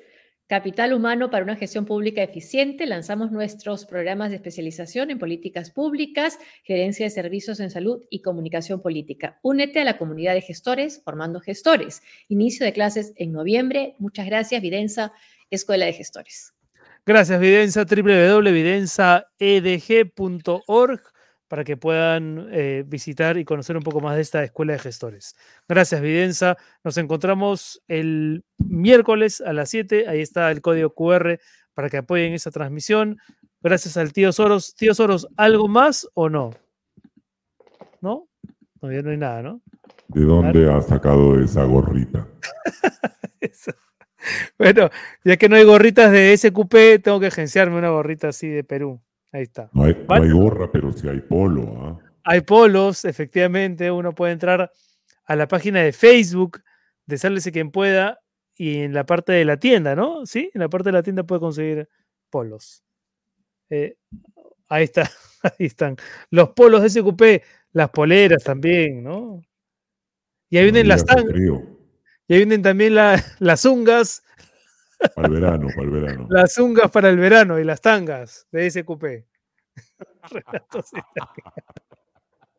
Capital Humano para una gestión pública eficiente. Lanzamos nuestros programas de especialización en políticas públicas, gerencia de servicios en salud y comunicación política. Únete a la comunidad de gestores formando gestores. Inicio de clases en noviembre. Muchas gracias, Videnza Escuela de Gestores. Gracias, Videnza, www.videnzaedg.org para que puedan eh, visitar y conocer un poco más de esta escuela de gestores. Gracias, Videnza. Nos encontramos el miércoles a las 7. Ahí está el código QR para que apoyen esa transmisión. Gracias al tío Soros. Tío Soros, ¿algo más o no? ¿No? Ya no hay nada, ¿no? ¿De dónde has sacado esa gorrita? [laughs] Bueno, ya que no hay gorritas de SQP, tengo que agenciarme una gorrita así de Perú. Ahí está. No hay, no ¿Vale? hay gorra, pero sí hay polo. ¿ah? Hay polos, efectivamente, uno puede entrar a la página de Facebook de Sálvese quien pueda y en la parte de la tienda, ¿no? Sí, en la parte de la tienda puede conseguir polos. Eh, ahí está, [laughs] ahí están. Los polos de SQP, las poleras también, ¿no? Y ahí vienen las tangas, y ahí vienen también la- [laughs] las ungas, Para el verano, para el verano. las ungas para el verano y las tangas de SQP. Está-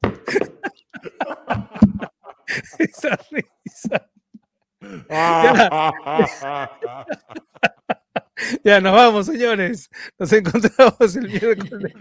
[laughs] [laughs] Esa risa. [laughs] Ya nos vamos, señores. Nos encontramos el miércoles.